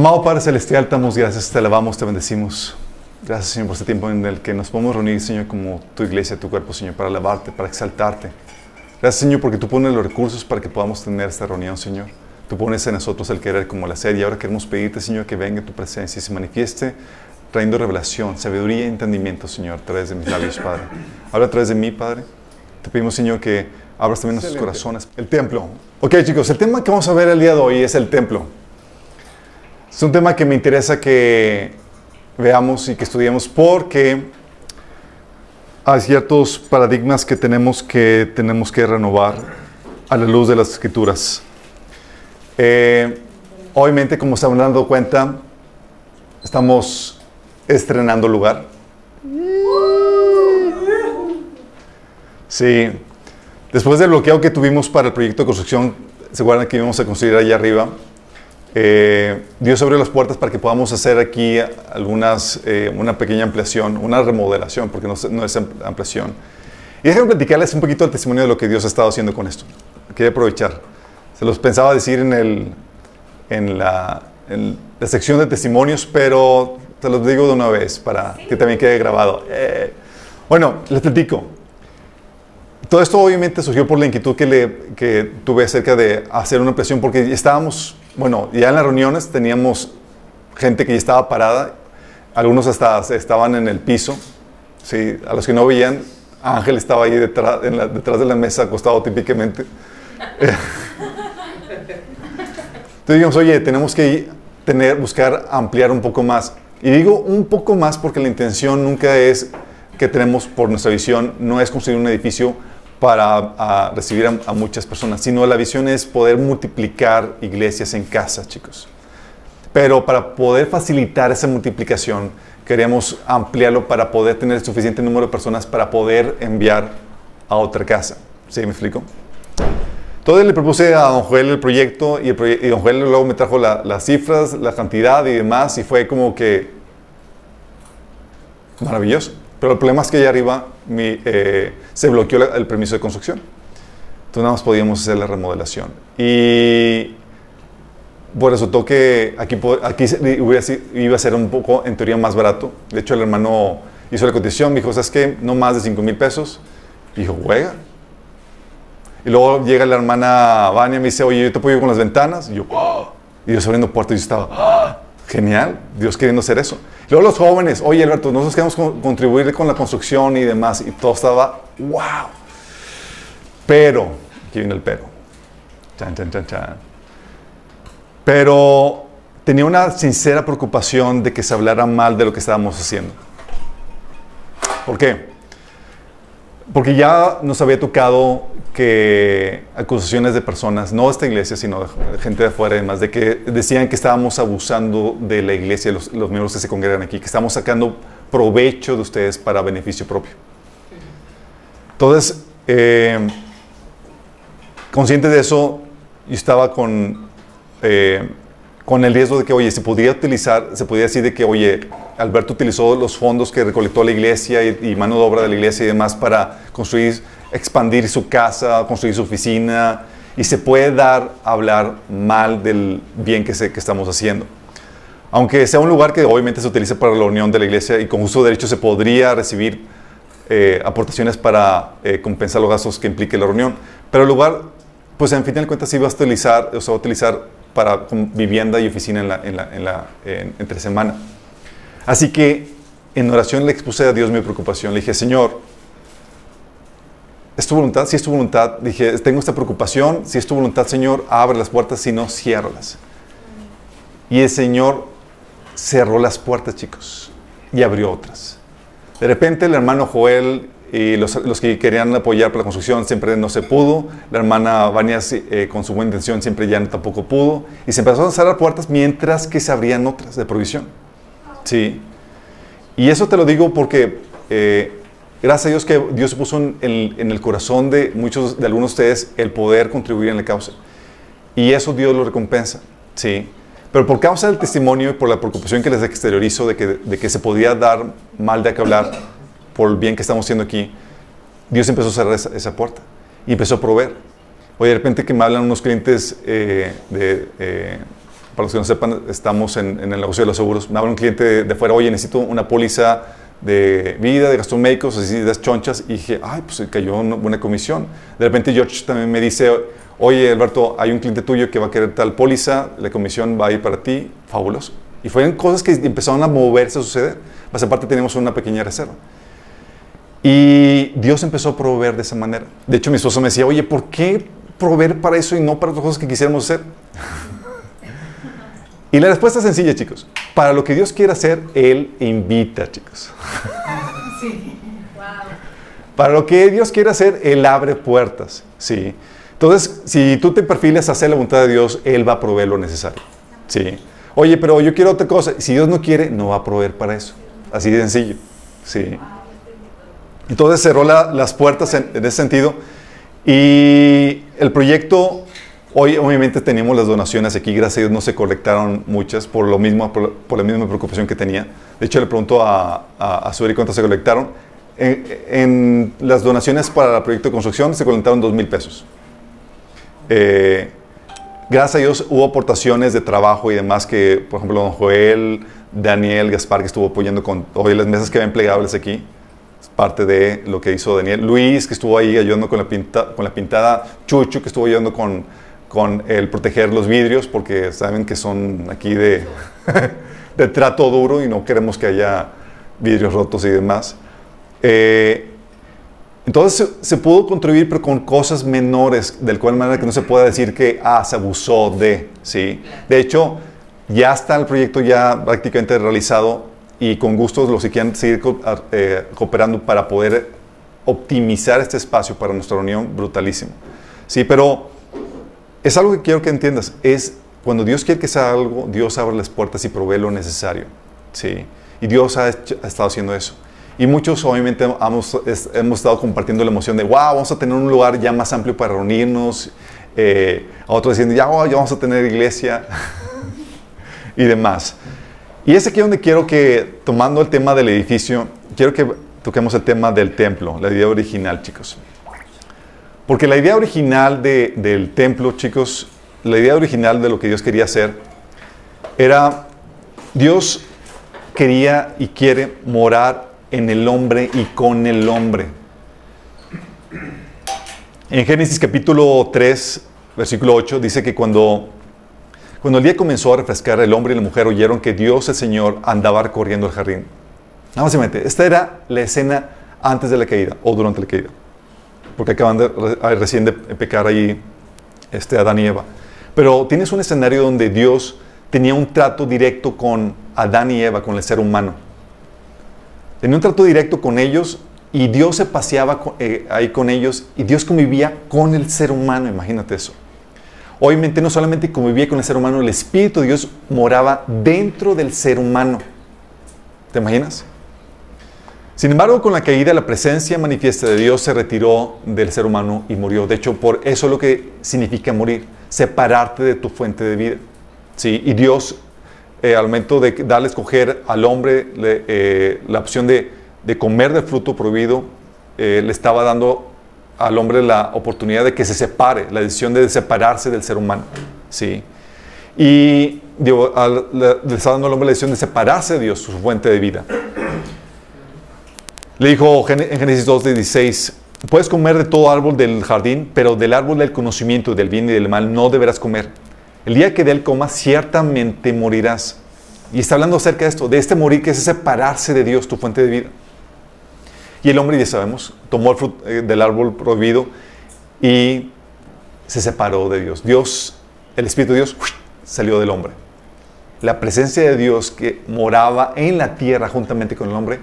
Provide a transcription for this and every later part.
Amado Padre Celestial, te damos gracias, te alabamos, te bendecimos. Gracias, Señor, por este tiempo en el que nos podemos reunir, Señor, como tu iglesia, tu cuerpo, Señor, para alabarte, para exaltarte. Gracias, Señor, porque tú pones los recursos para que podamos tener esta reunión, Señor. Tú pones en nosotros el querer como la sed y ahora queremos pedirte, Señor, que venga tu presencia y se manifieste trayendo revelación, sabiduría y entendimiento, Señor, a través de mis labios, Padre. Habla a través de mí, Padre. Te pedimos, Señor, que abras también nuestros corazones. El templo. Ok, chicos, el tema que vamos a ver el día de hoy es el templo. Es un tema que me interesa que veamos y que estudiemos porque hay ciertos paradigmas que tenemos que, tenemos que renovar a la luz de las escrituras. Eh, obviamente, como se han dado cuenta, estamos estrenando lugar. Sí. Después del bloqueo que tuvimos para el proyecto de construcción, ¿se acuerdan que íbamos a construir allá arriba? Eh, Dios abrió las puertas para que podamos hacer aquí algunas, eh, una pequeña ampliación, una remodelación, porque no, no, es ampliación. Y déjenme platicarles un poquito el testimonio de lo que Dios ha estado haciendo con esto. Quería aprovechar. Se los pensaba decir en, el, en, la, en la sección de testimonios, pero te los digo de una vez para que también quede grabado. Eh, bueno, les platico. Todo esto obviamente surgió por la inquietud que, le, que tuve acerca de hacer una ampliación, porque estábamos bueno, ya en las reuniones teníamos gente que ya estaba parada, algunos hasta estaban en el piso, ¿sí? a los que no veían, Ángel estaba ahí detrás, detrás de la mesa acostado típicamente. Entonces dijimos, oye, tenemos que tener, buscar ampliar un poco más. Y digo un poco más porque la intención nunca es que tenemos por nuestra visión, no es construir un edificio para recibir a, muchas personas, sino la visión es poder multiplicar iglesias en casa, chicos. Pero para poder facilitar esa multiplicación, queremos ampliarlo para poder tener suficiente número de personas para poder enviar a otra casa. ¿Sí me explico? Entonces le propuse a don Joel el proyecto y, el don Joel luego me trajo las cifras, la cantidad y demás y fue como que maravilloso. Pero el problema es que allá arriba eh, se bloqueó el permiso de construcción. Entonces nada más podíamos hacer la remodelación. Y pues resultó que aquí, aquí iba a ser un poco, en teoría, más barato. De hecho, el hermano hizo la cotización, me dijo, ¿sabes qué? No más de 5 mil pesos. Y dijo, juega. Y luego llega la hermana Vania y me dice, oye, yo te apoyo con las ventanas. Y yo, ¡Oh! y yo abriendo puertas y yo estaba, ¡Ah! Genial, Dios queriendo hacer eso. Luego los jóvenes, oye Alberto, nosotros queremos contribuir con la construcción y demás. Y todo estaba, wow. Pero, aquí viene el pero. Chan, chan, chan, chan. Pero tenía una sincera preocupación de que se hablara mal de lo que estábamos haciendo. ¿Por qué? Porque ya nos había tocado que acusaciones de personas, no de esta iglesia, sino de gente de afuera y demás, de que decían que estábamos abusando de la iglesia, los, los miembros que se congregan aquí, que estamos sacando provecho de ustedes para beneficio propio. Entonces, eh, consciente de eso, yo estaba con, eh, con el riesgo de que, oye, se podría utilizar, se podría decir de que, oye, Alberto utilizó los fondos que recolectó la iglesia y, y mano de obra de la iglesia y demás para construir expandir su casa, construir su oficina, y se puede dar a hablar mal del bien que, que estamos haciendo. Aunque sea un lugar que obviamente se utiliza para la unión de la iglesia y con justo derecho se podría recibir eh, aportaciones para eh, compensar los gastos que implique la reunión. Pero el lugar, pues en fin de cuentas, sí va a utilizar, o se va a utilizar para vivienda y oficina en la, en la, en la entre semana. Así que en oración le expuse a Dios mi preocupación. Le dije, Señor, ¿Es tu voluntad? Si es tu voluntad, dije, tengo esta preocupación. Si es tu voluntad, Señor, abre las puertas, si no, ciérralas. Y el Señor cerró las puertas, chicos, y abrió otras. De repente el hermano Joel y los, que querían apoyar para la construcción siempre no se pudo. La hermana Vania eh, con su buena intención siempre ya tampoco pudo. Y se empezaron a cerrar puertas mientras que se abrían otras de provisión. Sí. Y eso te lo digo porque eh, Gracias a Dios que Dios puso en, el corazón de muchos, de algunos de ustedes, el poder contribuir en la causa. Y eso Dios lo recompensa, ¿sí? Pero por causa del testimonio y por la preocupación que les exteriorizo de que, de que se podía dar mal de que hablar por el bien que estamos haciendo aquí, Dios empezó a cerrar esa, puerta y empezó a proveer. Hoy de repente que me hablan unos clientes eh, de, eh, para los que no sepan, estamos en, el negocio de los seguros. Me habla un cliente de, fuera, oye, necesito una póliza de vida, de gastos médicos, así de chonchas, y dije, ay, pues cayó una buena comisión. De repente George también me dice, oye, Alberto, hay un cliente tuyo que va a querer tal póliza, la comisión va a ir para ti, fabuloso. Y fueron cosas que empezaron a moverse, a suceder. Más aparte tenemos una pequeña reserva. Y Dios empezó a proveer de esa manera. De hecho, mi esposo me decía, oye, ¿por qué proveer para eso y no para otras cosas que quisiéramos hacer? y la respuesta es sencilla, chicos. Para lo que Dios quiere hacer, Él invita, chicos. Sí. Para lo que Dios quiere hacer, Él abre puertas. Sí. Entonces, si tú te perfiles a hacer la voluntad de Dios, Él va a proveer lo necesario. Sí. Oye, pero yo quiero otra cosa. Si Dios no quiere, no va a proveer para eso. Así de sencillo. Sí. Entonces cerró las puertas en, ese sentido. Y el proyecto, hoy obviamente teníamos las donaciones aquí, gracias a Dios no se colectaron muchas por, lo mismo, por, la misma preocupación que tenía. De hecho, le preguntó a, a, a cuántas se colectaron. En, las donaciones para el proyecto de construcción se colectaron dos mil pesos. Eh, gracias a Dios hubo aportaciones de trabajo y demás que, por ejemplo, don Joel, Daniel, Gaspar, que estuvo apoyando con hoy las mesas que ven plegables aquí parte de lo que hizo Daniel. Luis, que estuvo ahí ayudando con la, pinta, con la pintada. Chucho, que estuvo ayudando con, con el proteger los vidrios, porque saben que son aquí de, de trato duro y no queremos que haya vidrios rotos y demás. Eh, entonces se, pudo contribuir, pero con cosas menores, del cual manera que no se pueda decir que, ah, se abusó de, ¿sí? De hecho, ya está el proyecto ya prácticamente realizado y con gusto los que quieran seguir eh, cooperando para poder optimizar este espacio para nuestra reunión, brutalísimo. Sí, pero es algo que quiero que entiendas, es cuando Dios quiere que sea algo, Dios abre las puertas y provee lo necesario. Sí, y Dios ha, estado haciendo eso. Y muchos obviamente hemos, hemos, estado compartiendo la emoción de, wow, vamos a tener un lugar ya más amplio para reunirnos. Eh, a otros diciendo, ya, ya vamos a tener iglesia y demás. Y es aquí donde quiero que, tomando el tema del edificio, quiero que toquemos el tema del templo, la idea original, chicos. Porque la idea original del templo, chicos, la idea original de lo que Dios quería hacer, era Dios quería y quiere morar en el hombre y con el hombre. En Génesis capítulo 3, versículo 8, dice que cuando cuando el día comenzó a refrescar, el hombre y la mujer oyeron que Dios, el Señor, andaba recorriendo el jardín. Nada más esta era la escena antes de la caída o durante la caída. Porque acaban de, recién de pecar ahí este, Adán y Eva. Pero tienes un escenario donde Dios tenía un trato directo con Adán y Eva, con el ser humano. Tenía un trato directo con ellos y Dios se paseaba eh, ahí con ellos y Dios convivía con el ser humano, imagínate eso. Obviamente no solamente convivía con el ser humano, el Espíritu de Dios moraba dentro del ser humano. ¿Te imaginas? Sin embargo, con la caída, la presencia manifiesta de Dios se retiró del ser humano y murió. De hecho, por eso es lo que significa morir, separarte de tu fuente de vida. ¿Sí? Y Dios, eh, al momento de darle a escoger al hombre eh, la opción de, comer del fruto prohibido, eh, le estaba dando al hombre la oportunidad de que se separe, la decisión de separarse del ser humano. ¿sí? Y digo, le, está dando al hombre la decisión de separarse de Dios, su fuente de vida. Le dijo en Génesis 2.16, puedes comer de todo árbol del jardín, pero del árbol del conocimiento del bien y del mal no deberás comer. El día que de él comas, ciertamente morirás. Y está hablando acerca de esto, de este morir que es separarse de Dios, tu fuente de vida. Y el hombre, ya sabemos, tomó el fruto eh, del árbol prohibido y se separó de Dios. Dios, el Espíritu de Dios, salió del hombre. La presencia de Dios que moraba en la tierra juntamente con el hombre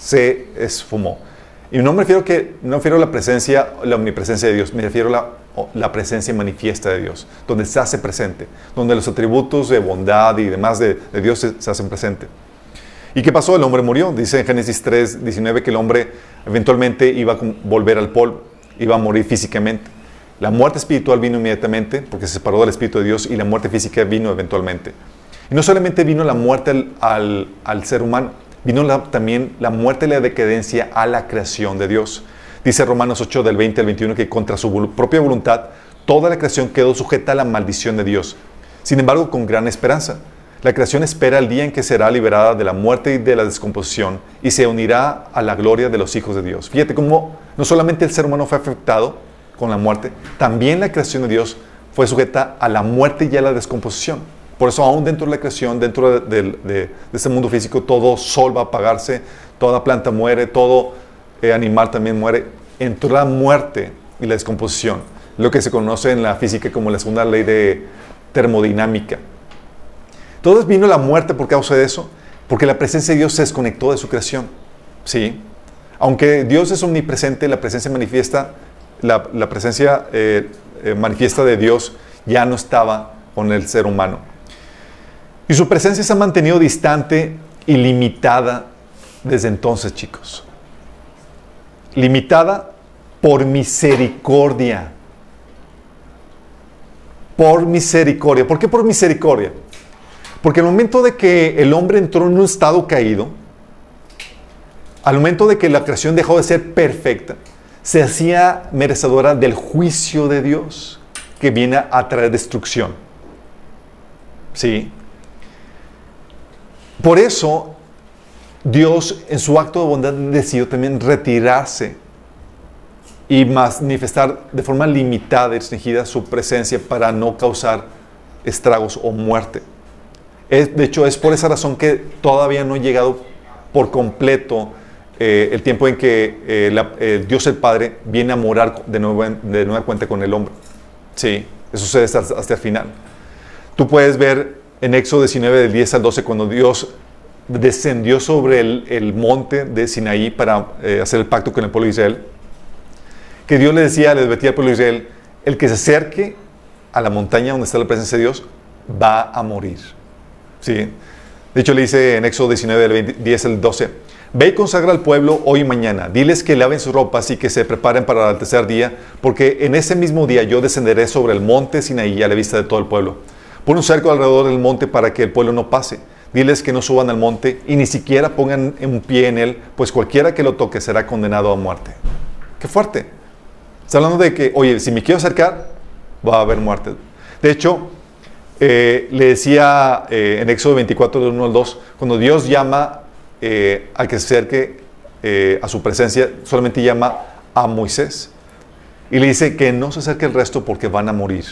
se esfumó. Y no me refiero, que, no refiero a la presencia, la omnipresencia de Dios, me refiero a la, la, presencia manifiesta de Dios, donde se hace presente, donde los atributos de bondad y demás de, Dios se, se hacen presente. ¿Y qué pasó? El hombre murió. Dice en Génesis 3, 19 que el hombre eventualmente iba a volver al polvo, iba a morir físicamente. La muerte espiritual vino inmediatamente porque se separó del Espíritu de Dios y la muerte física vino eventualmente. Y no solamente vino la muerte al, ser humano, vino también la muerte y la decadencia a la creación de Dios. Dice Romanos 8 del 20 al 21 que contra su propia voluntad toda la creación quedó sujeta a la maldición de Dios sin embargo con gran esperanza. La creación espera el día en que será liberada de la muerte y de la descomposición y se unirá a la gloria de los hijos de Dios. Fíjate cómo no solamente el ser humano fue afectado con la muerte, también la creación de Dios fue sujeta a la muerte y a la descomposición. Por eso aún dentro de la creación, dentro de, de, este mundo físico, todo sol va a apagarse, toda planta muere, todo eh, animal también muere. Entró la muerte y la descomposición, lo que se conoce en la física como la segunda ley de termodinámica. Entonces vino la muerte por causa de eso, porque la presencia de Dios se desconectó de su creación. ¿Sí? Aunque Dios es omnipresente, la presencia manifiesta, la, presencia eh, eh, manifiesta de Dios ya no estaba con el ser humano. Y su presencia se ha mantenido distante y limitada desde entonces, chicos. Limitada por misericordia. Por misericordia. ¿Por qué por misericordia? Porque al momento de que el hombre entró en un estado caído, al momento de que la creación dejó de ser perfecta, se hacía merecedora del juicio de Dios que viene a traer destrucción. ¿Sí? Por eso Dios en su acto de bondad decidió también retirarse y manifestar de forma limitada y restringida su presencia para no causar estragos o muerte. De hecho, es por esa razón que todavía no ha llegado por completo eh, el tiempo en que eh, eh, Dios el Padre viene a morar de nueva, de nueva cuenta con el hombre. Sí, eso sucede hasta, hasta el final. Tú puedes ver en Éxodo 19, del 10 al 12, cuando Dios descendió sobre el, el monte de Sinaí para hacer el pacto con el pueblo de Israel, que Dios le decía, le advertía al pueblo de Israel, el que se acerque a la montaña donde está la presencia de Dios va a morir. ¿Sí? De hecho, le dice en Éxodo 19, del 10 al 12, Ve y consagra al pueblo hoy y mañana. Diles que laven sus ropas y que se preparen para el tercer día, porque en ese mismo día yo descenderé sobre el monte Sinaí a la vista de todo el pueblo. Pon un cerco alrededor del monte para que el pueblo no pase. Diles que no suban al monte y ni siquiera pongan un pie en él, pues cualquiera que lo toque será condenado a muerte. Qué fuerte. Está hablando de que, oye, si me quiero acercar, va a haber muerte. De hecho, eh, le decía eh, en Éxodo 24, del 1 al 2, cuando Dios llama eh, al que se acerque eh, a su presencia, solamente llama a Moisés. Y le dice que no se acerque el resto porque van a morir.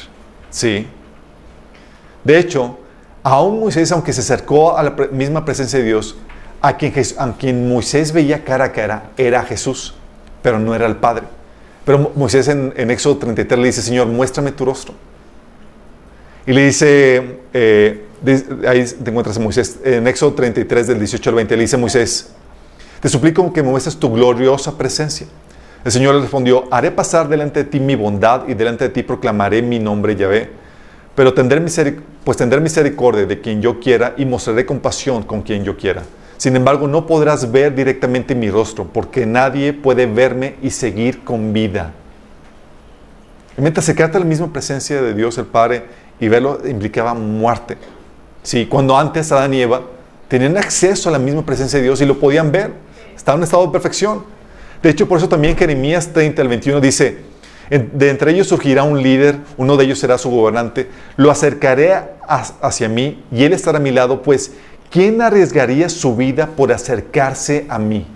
¿Sí? De hecho, aún Moisés, aunque se acercó a la misma presencia de Dios, a quien, a quien Moisés veía cara a cara, era Jesús, pero no era el Padre. Pero Moisés en, en Éxodo 33 le dice, Señor, muéstrame tu rostro. Y le dice, eh, ahí te encuentras en Moisés, en Éxodo 33 del 18 al 20, le dice Moisés, te suplico que me muestres tu gloriosa presencia. El Señor le respondió, haré pasar delante de ti mi bondad y delante de ti proclamaré mi nombre Yahvé. Pero tendré pues tendré misericordia de quien yo quiera y mostraré compasión con quien yo quiera. Sin embargo, no podrás ver directamente mi rostro, porque nadie puede verme y seguir con vida. Y mientras se queda la misma presencia de Dios el Padre y verlo implicaba muerte. Sí, cuando antes Adán y Eva tenían acceso a la misma presencia de Dios y lo podían ver, estaban en estado de perfección. De hecho, por eso también Jeremías 30 al 21 dice, de entre ellos surgirá un líder, uno de ellos será su gobernante, lo acercaré hacia mí y él estará a mi lado, pues ¿quién arriesgaría su vida por acercarse a mí?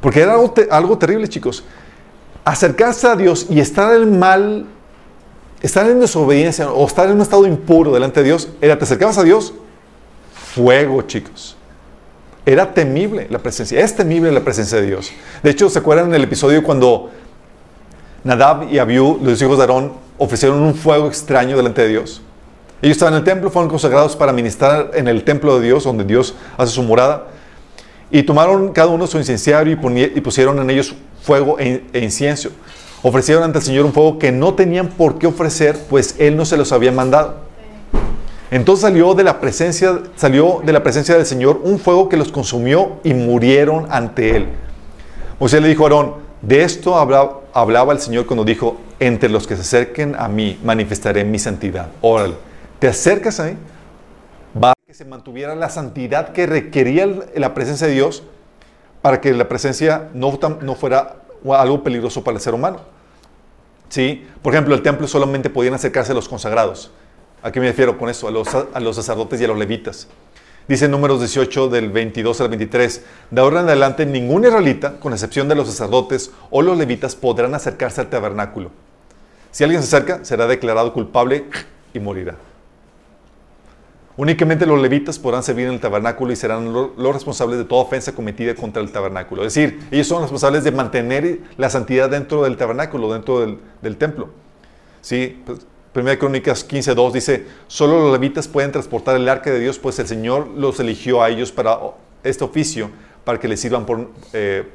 Porque era algo, algo terrible, chicos. Acercarse a Dios y estar en mal estar en desobediencia o estar en un estado impuro delante de Dios, era te acercabas a Dios, fuego, chicos. Era temible la presencia, es temible la presencia de Dios. De hecho, ¿se acuerdan en el episodio cuando Nadab y Abiú, los hijos de Aarón, ofrecieron un fuego extraño delante de Dios? Ellos estaban en el templo, fueron consagrados para ministrar en el templo de Dios, donde Dios hace su morada. Y tomaron cada uno su incenciario y, pusieron en ellos fuego e, e incienso ofrecieron ante el Señor un fuego que no tenían por qué ofrecer, pues Él no se los había mandado. Entonces salió de la presencia, salió de la presencia del Señor un fuego que los consumió y murieron ante Él. Moisés le dijo a Aarón, de esto hablaba, el Señor cuando dijo, entre los que se acerquen a mí manifestaré mi santidad. Órale, te acercas a mí, va que se mantuviera la santidad que requería la presencia de Dios para que la presencia no fuera algo peligroso para el ser humano. ¿Sí? Por ejemplo, el templo solamente podían acercarse los consagrados. ¿A qué me refiero con eso? A los, a los sacerdotes y a los levitas. Dice en números 18 del 22 al 23, de ahora en adelante ningún israelita, con excepción de los sacerdotes o los levitas, podrán acercarse al tabernáculo. Si alguien se acerca, será declarado culpable y morirá. Únicamente los levitas podrán servir en el tabernáculo y serán los responsables de toda ofensa cometida contra el tabernáculo. Es decir, ellos son responsables de mantener la santidad dentro del tabernáculo, dentro del, templo. ¿Sí? Pues, Primera Crónicas 15.2 dice, solo los levitas pueden transportar el arca de Dios, pues el Señor los eligió a ellos para este oficio, para que les sirvan por, eh,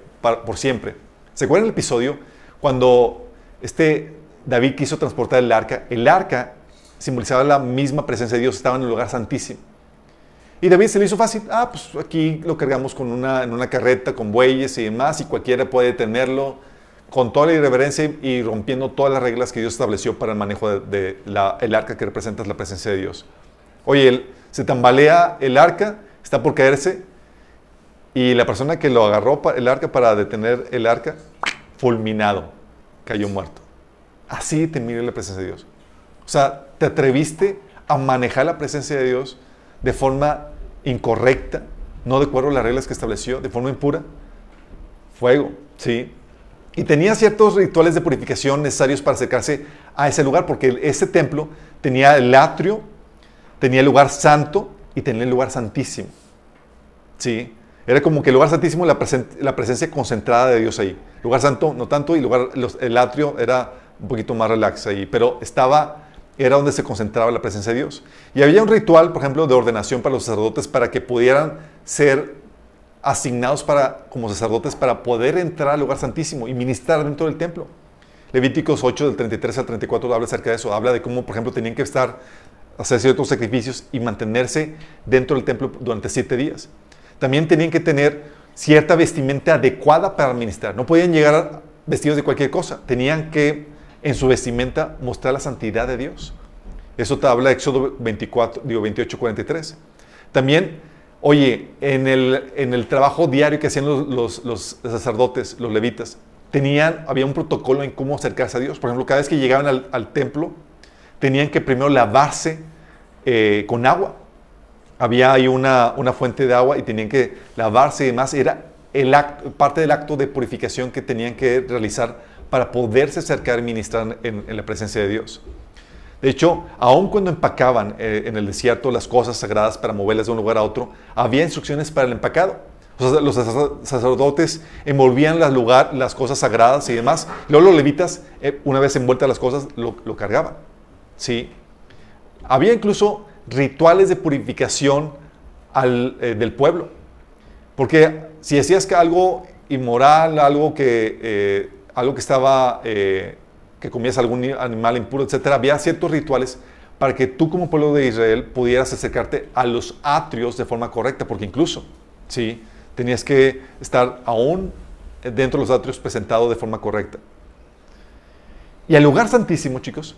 siempre. ¿Se acuerdan el episodio cuando este David quiso transportar el arca? El arca simbolizaba la misma presencia de Dios, estaba en el lugar santísimo. Y David se le hizo fácil, ah, pues aquí lo cargamos con una, en una carreta, con bueyes y demás, y cualquiera puede tenerlo con toda la irreverencia y rompiendo todas las reglas que Dios estableció para el manejo del de, el arca que representa la presencia de Dios. Oye, se tambalea el arca, está por caerse, y la persona que lo agarró el arca para detener el arca, fulminado, cayó muerto. Así te mire la presencia de Dios. O sea, te atreviste a manejar la presencia de Dios de forma incorrecta, no de acuerdo a las reglas que estableció, de forma impura. Fuego, ¿sí? Y tenía ciertos rituales de purificación necesarios para acercarse a ese lugar, porque ese templo tenía el atrio, tenía el lugar santo y tenía el lugar santísimo. ¿Sí? Era como que el lugar santísimo, la, la presencia concentrada de Dios ahí. Lugar santo, no tanto, y lugar, el atrio era un poquito más relax ahí, pero estaba, era donde se concentraba la presencia de Dios. Y había un ritual, por ejemplo, de ordenación para los sacerdotes para que pudieran ser asignados para, como sacerdotes para poder entrar al lugar santísimo y ministrar dentro del templo. Levíticos 8 del 33 al 34 habla acerca de eso, habla de cómo, por ejemplo, tenían que estar, hacer ciertos sacrificios y mantenerse dentro del templo durante siete días. También tenían que tener cierta vestimenta adecuada para ministrar. No podían llegar vestidos de cualquier cosa. Tenían que, en su vestimenta, mostrar la santidad de Dios. Eso te habla Éxodo 24, digo, 28, 43. También Oye, en el, en el trabajo diario que hacían los, los, sacerdotes, los levitas, tenían, había un protocolo en cómo acercarse a Dios. Por ejemplo, cada vez que llegaban al, templo, tenían que primero lavarse eh, con agua. Había ahí una, una, fuente de agua y tenían que lavarse y demás. Era el parte del acto de purificación que tenían que realizar para poderse acercar y ministrar en, la presencia de Dios. De hecho, aun cuando empacaban eh, en el desierto las cosas sagradas para moverlas de un lugar a otro, había instrucciones para el empacado. los sacerdotes envolvían las, lugar, las cosas sagradas y demás. Luego los levitas, eh, una vez envueltas las cosas, lo, cargaban. ¿sí? Había incluso rituales de purificación eh, del pueblo. Porque si decías que algo inmoral, algo que, algo que estaba que comías algún animal impuro, etcétera, había ciertos rituales para que tú como pueblo de Israel pudieras acercarte a los atrios de forma correcta, porque incluso, ¿sí? Tenías que estar aún dentro de los atrios presentado de forma correcta. Y al lugar santísimo, chicos,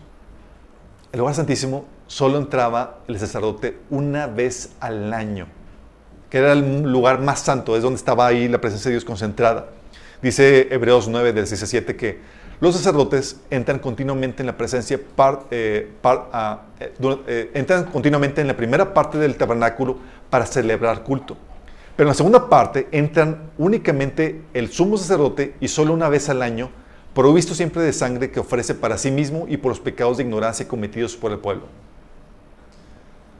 el lugar santísimo solo entraba el sacerdote una vez al año, que era el lugar más santo, es donde estaba ahí la presencia de Dios concentrada. Dice Hebreos 9, del 6 7, que los sacerdotes entran continuamente en la presencia, eh, ah, eh, eh, entran continuamente en la primera parte del tabernáculo para celebrar culto. Pero en la segunda parte entran únicamente el sumo sacerdote y solo una vez al año, provisto siempre de sangre que ofrece para sí mismo y por los pecados de ignorancia cometidos por el pueblo.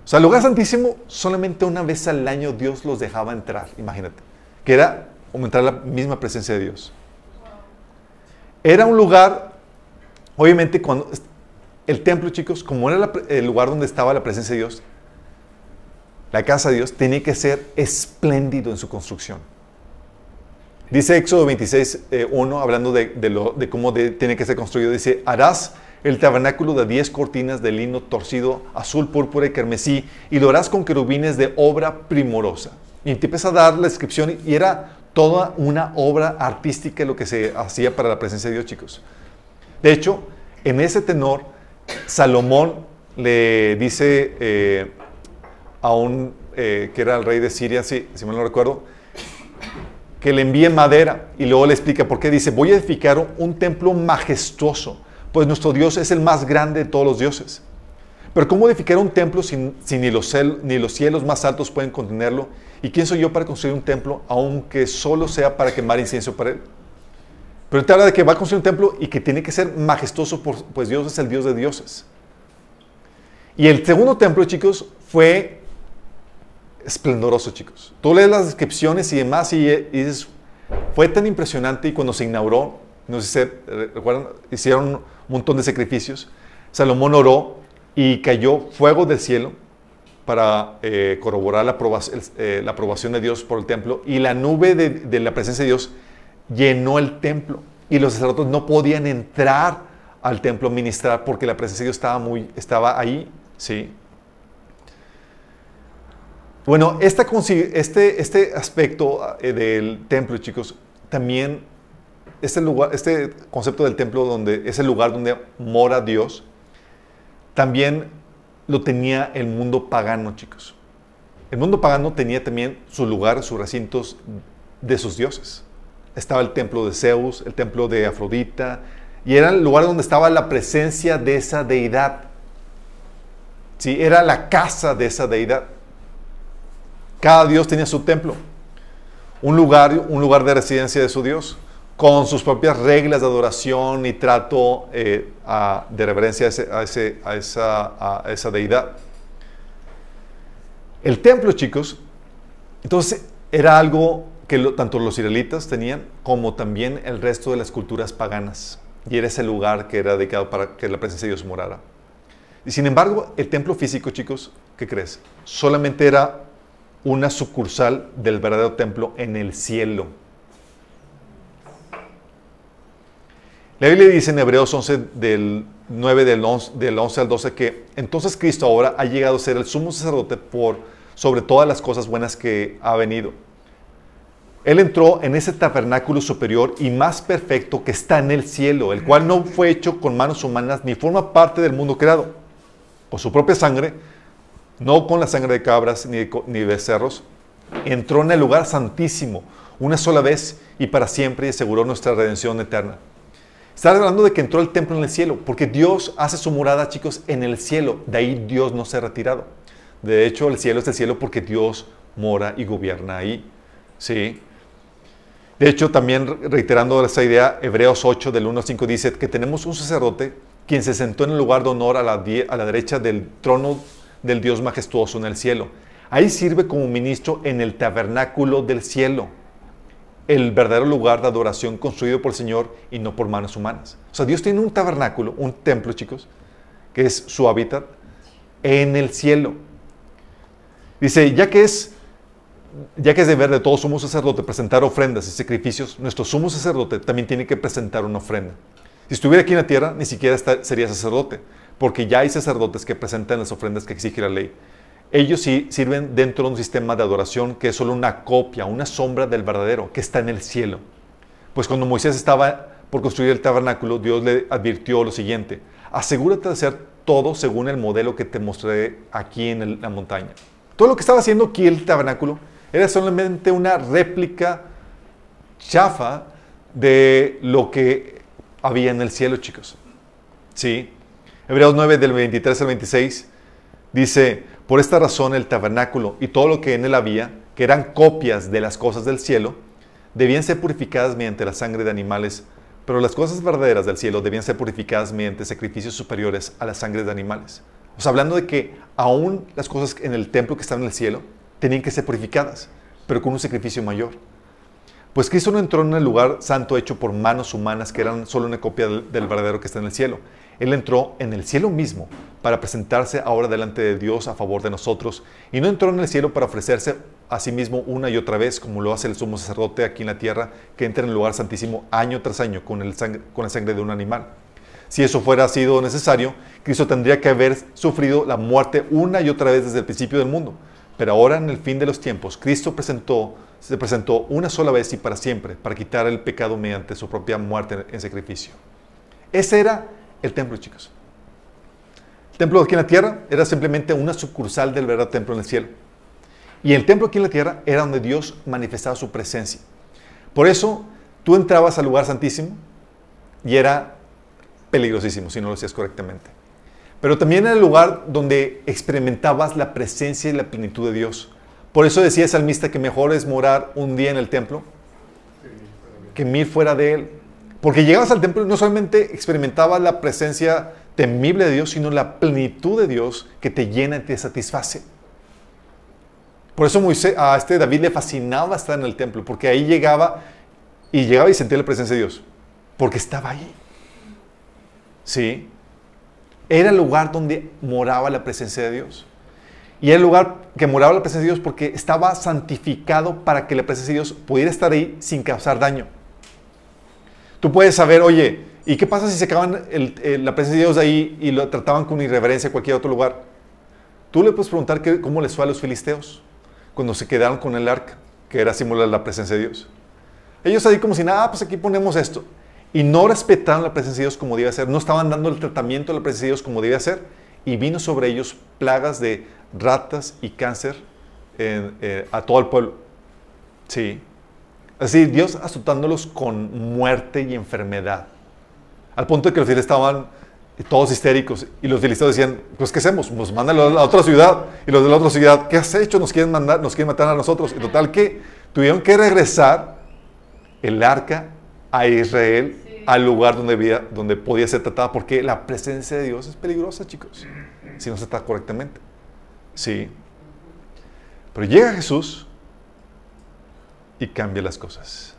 O sea, el lugar santísimo, solamente una vez al año Dios los dejaba entrar, imagínate, que era aumentar la misma presencia de Dios. Era un lugar, obviamente, cuando el templo, chicos, como era el lugar donde estaba la presencia de Dios, la casa de Dios, tenía que ser espléndido en su construcción. Dice Éxodo 26, 1, eh, hablando de, cómo tiene que ser construido, dice, harás el tabernáculo de 10 cortinas de lino torcido, azul, púrpura y carmesí, y lo harás con querubines de obra primorosa. Y empieza a dar la descripción y era toda una obra artística lo que se hacía para la presencia de Dios, chicos. De hecho, en ese tenor, Salomón le dice eh, a un eh, que era el rey de Siria, si, si me lo recuerdo, que le envíe madera y luego le explica por qué. Dice, voy a edificar un templo majestuoso, pues nuestro Dios es el más grande de todos los dioses. Pero ¿cómo edificar un templo si, ni, los ni los cielos más altos pueden contenerlo? ¿Y quién soy yo para construir un templo, aunque solo sea para quemar incienso para él? Pero te habla de que va a construir un templo y que tiene que ser majestuoso, pues Dios es el Dios de dioses. Y el segundo templo, chicos, fue esplendoroso, chicos. Tú lees las descripciones y demás y, dices, fue tan impresionante y cuando se inauguró, no sé si se recuerdan, hicieron un montón de sacrificios. Salomón oró y cayó fuego del cielo para eh, corroborar la aprobación, eh, la aprobación, de Dios por el templo y la nube de, la presencia de Dios llenó el templo y los sacerdotes no podían entrar al templo ministrar porque la presencia de Dios estaba, muy, estaba ahí, ¿sí? Bueno, este, este aspecto eh, del templo, chicos, también este, lugar, este concepto del templo donde es el lugar donde mora Dios, también lo tenía el mundo pagano, chicos. El mundo pagano tenía también su lugar, sus recintos de sus dioses. Estaba el templo de Zeus, el templo de Afrodita, y era el lugar donde estaba la presencia de esa deidad. Sí, era la casa de esa deidad. Cada dios tenía su templo, un lugar, un lugar de residencia de su dios, con sus propias reglas de adoración y trato eh, de reverencia a, esa, deidad. El templo, chicos, entonces era algo que tanto los israelitas tenían como también el resto de las culturas paganas. Y era ese lugar que era dedicado para que la presencia de Dios morara. Y sin embargo, el templo físico, chicos, ¿qué crees? Solamente era una sucursal del verdadero templo en el cielo. La Biblia dice en Hebreos 11, del 9 del 11, del 11 al 12 que entonces Cristo ahora ha llegado a ser el sumo sacerdote por sobre todas las cosas buenas que ha venido. Él entró en ese tabernáculo superior y más perfecto que está en el cielo, el cual no fue hecho con manos humanas ni forma parte del mundo creado. Con su propia sangre no con la sangre de cabras ni de, ni becerros, entró en el lugar santísimo una sola vez y para siempre y aseguró nuestra redención eterna. Está hablando de que entró el templo en el cielo, porque Dios hace su morada, chicos, en el cielo. De ahí Dios no se ha retirado. De hecho, el cielo es el cielo porque Dios mora y gobierna ahí. ¿Sí? De hecho, también reiterando esa idea, Hebreos 8 del 1 al 5 dice que tenemos un sacerdote quien se sentó en el lugar de honor a la, a la derecha del trono del Dios majestuoso en el cielo. Ahí sirve como ministro en el tabernáculo del cielo, el verdadero lugar de adoración construido por el Señor y no por manos humanas. O sea, Dios tiene un tabernáculo, un templo, chicos, que es su hábitat en el cielo. Dice, ya que es ya que es deber de todo sumo sacerdote presentar ofrendas y sacrificios, nuestro sumo sacerdote también tiene que presentar una ofrenda. Si estuviera aquí en la tierra, ni siquiera sería sacerdote, porque ya hay sacerdotes que presentan las ofrendas que exige la ley. Ellos sí sirven dentro de un sistema de adoración que es solo una copia, una sombra del verdadero, que está en el cielo. Pues cuando Moisés estaba por construir el tabernáculo, Dios le advirtió lo siguiente, asegúrate de hacer todo según el modelo que te mostré aquí en la montaña. Todo lo que estaba haciendo aquí el tabernáculo era solamente una réplica chafa de lo que había en el cielo, chicos. ¿Sí? Hebreos 9 del 23 al 26 dice, por esta razón el tabernáculo y todo lo que en él había, que eran copias de las cosas del cielo, debían ser purificadas mediante la sangre de animales, pero las cosas verdaderas del cielo debían ser purificadas mediante sacrificios superiores a la sangre de animales. O sea, hablando de que aún las cosas en el templo que estaban en el cielo tenían que ser purificadas, pero con un sacrificio mayor. Pues Cristo no entró en el lugar santo hecho por manos humanas que eran solo una copia del verdadero que está en el cielo, él entró en el cielo mismo para presentarse ahora delante de Dios a favor de nosotros y no entró en el cielo para ofrecerse a sí mismo una y otra vez como lo hace el sumo sacerdote aquí en la tierra que entra en el lugar santísimo año tras año con, el sangre, la sangre de un animal. Si eso fuera sido necesario, Cristo tendría que haber sufrido la muerte una y otra vez desde el principio del mundo. Pero ahora en el fin de los tiempos, Cristo se presentó una sola vez y para siempre para quitar el pecado mediante su propia muerte en sacrificio. Ese era el templo, chicos. El templo aquí en la tierra era simplemente una sucursal del verdadero templo en el cielo. Y el templo aquí en la tierra era donde Dios manifestaba su presencia. Por eso tú entrabas al lugar santísimo y era peligrosísimo si no lo hacías correctamente. pero también era el lugar donde experimentabas la presencia y la plenitud de Dios. Por eso decía el salmista que mejor es morar un día en el templo que mil fuera de él. Porque llegabas al templo y no solamente experimentabas la presencia temible de Dios, sino la plenitud de Dios que te llena y te satisface. Por eso a este David le fascinaba estar en el templo, porque ahí llegaba y llegaba y sentía la presencia de Dios, porque estaba ahí. ¿Sí? Era el lugar donde moraba la presencia de Dios. Y era el lugar que moraba la presencia de Dios porque estaba santificado para que la presencia de Dios pudiera estar ahí sin causar daño. Tú puedes saber, oye, ¿y qué pasa si se acaban la presencia de Dios de ahí y lo trataban con irreverencia a cualquier otro lugar? Tú le puedes preguntar cómo les fue a los filisteos cuando se quedaron con el arca, que era de la presencia de Dios. Ellos ahí como si nada, pues aquí ponemos esto. Y no respetaron la presencia de Dios como debía ser, no estaban dando el tratamiento de la presencia de Dios como debía ser, y vino sobre ellos plagas de ratas y cáncer eh, a todo el pueblo. Sí. Así, Dios azotándolos con muerte y enfermedad. Al punto de que los fieles estaban todos histéricos y los filisteos decían, pues ¿qué hacemos? Pues mándalo a la otra ciudad. Y los de la otra ciudad, ¿qué has hecho? Nos quieren mandar, nos quieren matar a nosotros. Y total que tuvieron que regresar el arca a Israel al lugar donde, donde podía ser tratada, porque la presencia de Dios es peligrosa, chicos, si no se trata correctamente. Sí. Pero llega Jesús y cambia las cosas.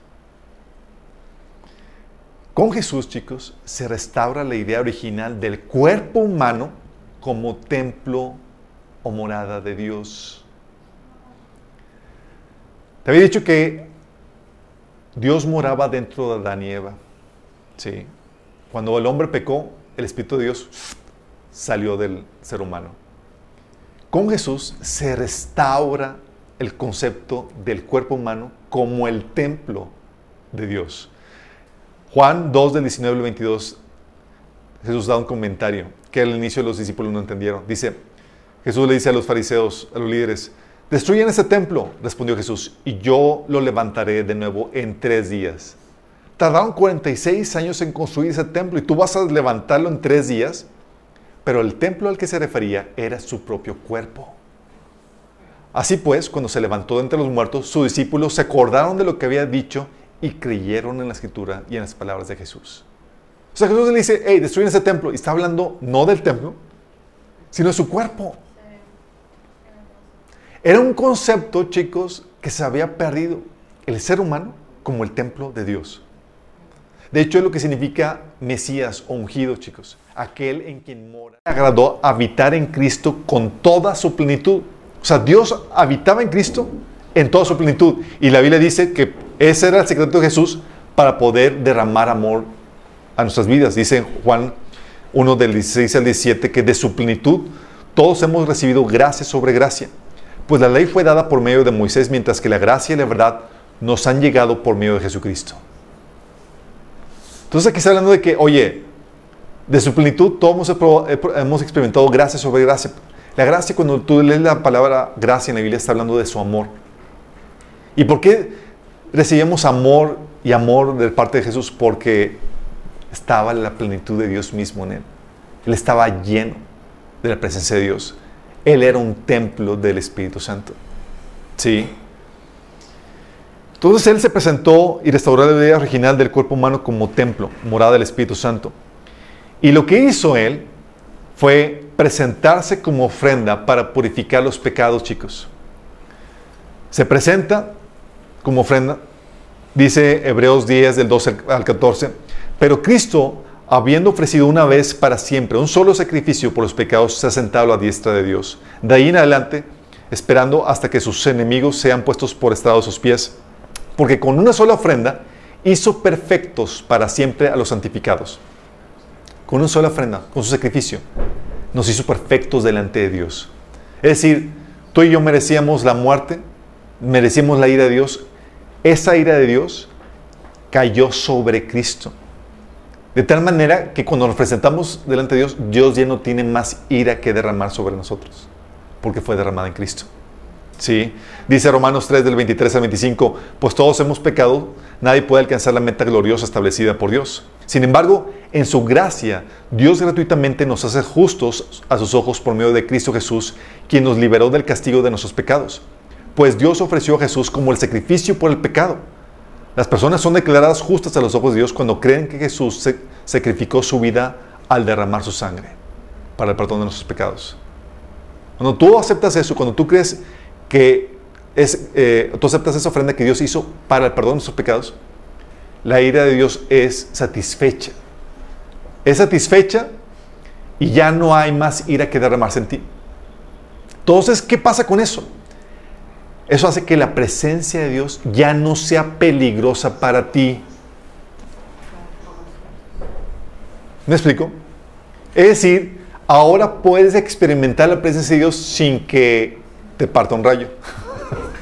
Con Jesús, chicos, se restaura la idea original del cuerpo humano como templo o morada de Dios. Te había dicho que Dios moraba dentro de Adán y Eva. ¿sí? Cuando el hombre pecó, el Espíritu de Dios salió del ser humano. Con Jesús se restaura el concepto del cuerpo humano como el templo de Dios. Juan 2 del 19 al 22, Jesús da un comentario que al inicio los discípulos no entendieron. Dice, Jesús le dice a los fariseos, a los líderes, destruyen ese templo, respondió Jesús, y yo lo levantaré de nuevo en tres días. Tardaron 46 años en construir ese templo y tú vas a levantarlo en tres días. Pero el templo al que se refería era su propio cuerpo. Así pues, cuando se levantó de entre los muertos, sus discípulos se acordaron de lo que había dicho y creyeron en la escritura y en las palabras de Jesús. O sea, Jesús le dice, hey, destruyen ese templo. Y está hablando no del templo, sino de su cuerpo. Era un concepto, chicos, que se había perdido. El ser humano como el templo de Dios. De hecho, es lo que significa Mesías o ungido, chicos. Aquel en quien mora. Agradó habitar en Cristo con toda su plenitud. O sea, Dios habitaba en Cristo en toda su plenitud. Y la Biblia dice que ese era el secreto de Jesús para poder derramar amor a nuestras vidas. Dice Juan 1 del 16 al 17 que de su plenitud todos hemos recibido gracia sobre gracia. Pues la ley fue dada por medio de Moisés, mientras que la gracia y la verdad nos han llegado por medio de Jesucristo. Entonces aquí está hablando de que, oye, de su plenitud todos hemos experimentado gracia sobre gracia. La gracia, cuando tú lees la palabra gracia en la Biblia, está hablando de su amor. ¿Y por qué recibimos amor y amor de parte de Jesús? Porque estaba la plenitud de Dios mismo en él. Él estaba lleno de la presencia de Dios. Él era un templo del Espíritu Santo. ¿Sí? Entonces Él se presentó y restauró la idea original del cuerpo humano como templo, morada del Espíritu Santo. Y lo que hizo Él fue presentarse como ofrenda para purificar los pecados, chicos. Se presenta como ofrenda, dice Hebreos 10 del 12 al 14, pero Cristo, habiendo ofrecido una vez para siempre un solo sacrificio por los pecados, se ha sentado a la diestra de Dios. De ahí en adelante, esperando hasta que sus enemigos sean puestos por estado a sus pies porque con una sola ofrenda hizo perfectos para siempre a los santificados. Con una sola ofrenda, con su sacrificio, nos hizo perfectos delante de Dios. Es decir, tú y yo merecíamos la muerte, merecíamos la ira de Dios. Esa ira de Dios cayó sobre Cristo. De tal manera que cuando nos presentamos delante de Dios, Dios ya no tiene más ira que derramar sobre nosotros, porque fue derramada en Cristo. ¿Sí? Dice Romanos 3 del 23 al 25, pues todos hemos pecado, nadie puede alcanzar la meta gloriosa establecida por Dios. Sin embargo, en su gracia, Dios gratuitamente nos hace justos a sus ojos por medio de Cristo Jesús, quien nos liberó del castigo de nuestros pecados. Pues Dios ofreció a Jesús como el sacrificio por el pecado. Las personas son declaradas justas a los ojos de Dios cuando creen que Jesús sacrificó su vida al derramar su sangre para el perdón de nuestros pecados. Cuando tú aceptas eso, cuando tú crees que es, eh, tú aceptas esa ofrenda que Dios hizo para el perdón de nuestros pecados, la ira de Dios es satisfecha. Es satisfecha y ya no hay más ira que derramarse en ti. Entonces, ¿qué pasa con eso? Eso hace que la presencia de Dios ya no sea peligrosa para ti. ¿Me explico? Es decir, ahora puedes experimentar la presencia de Dios sin que te parta un rayo.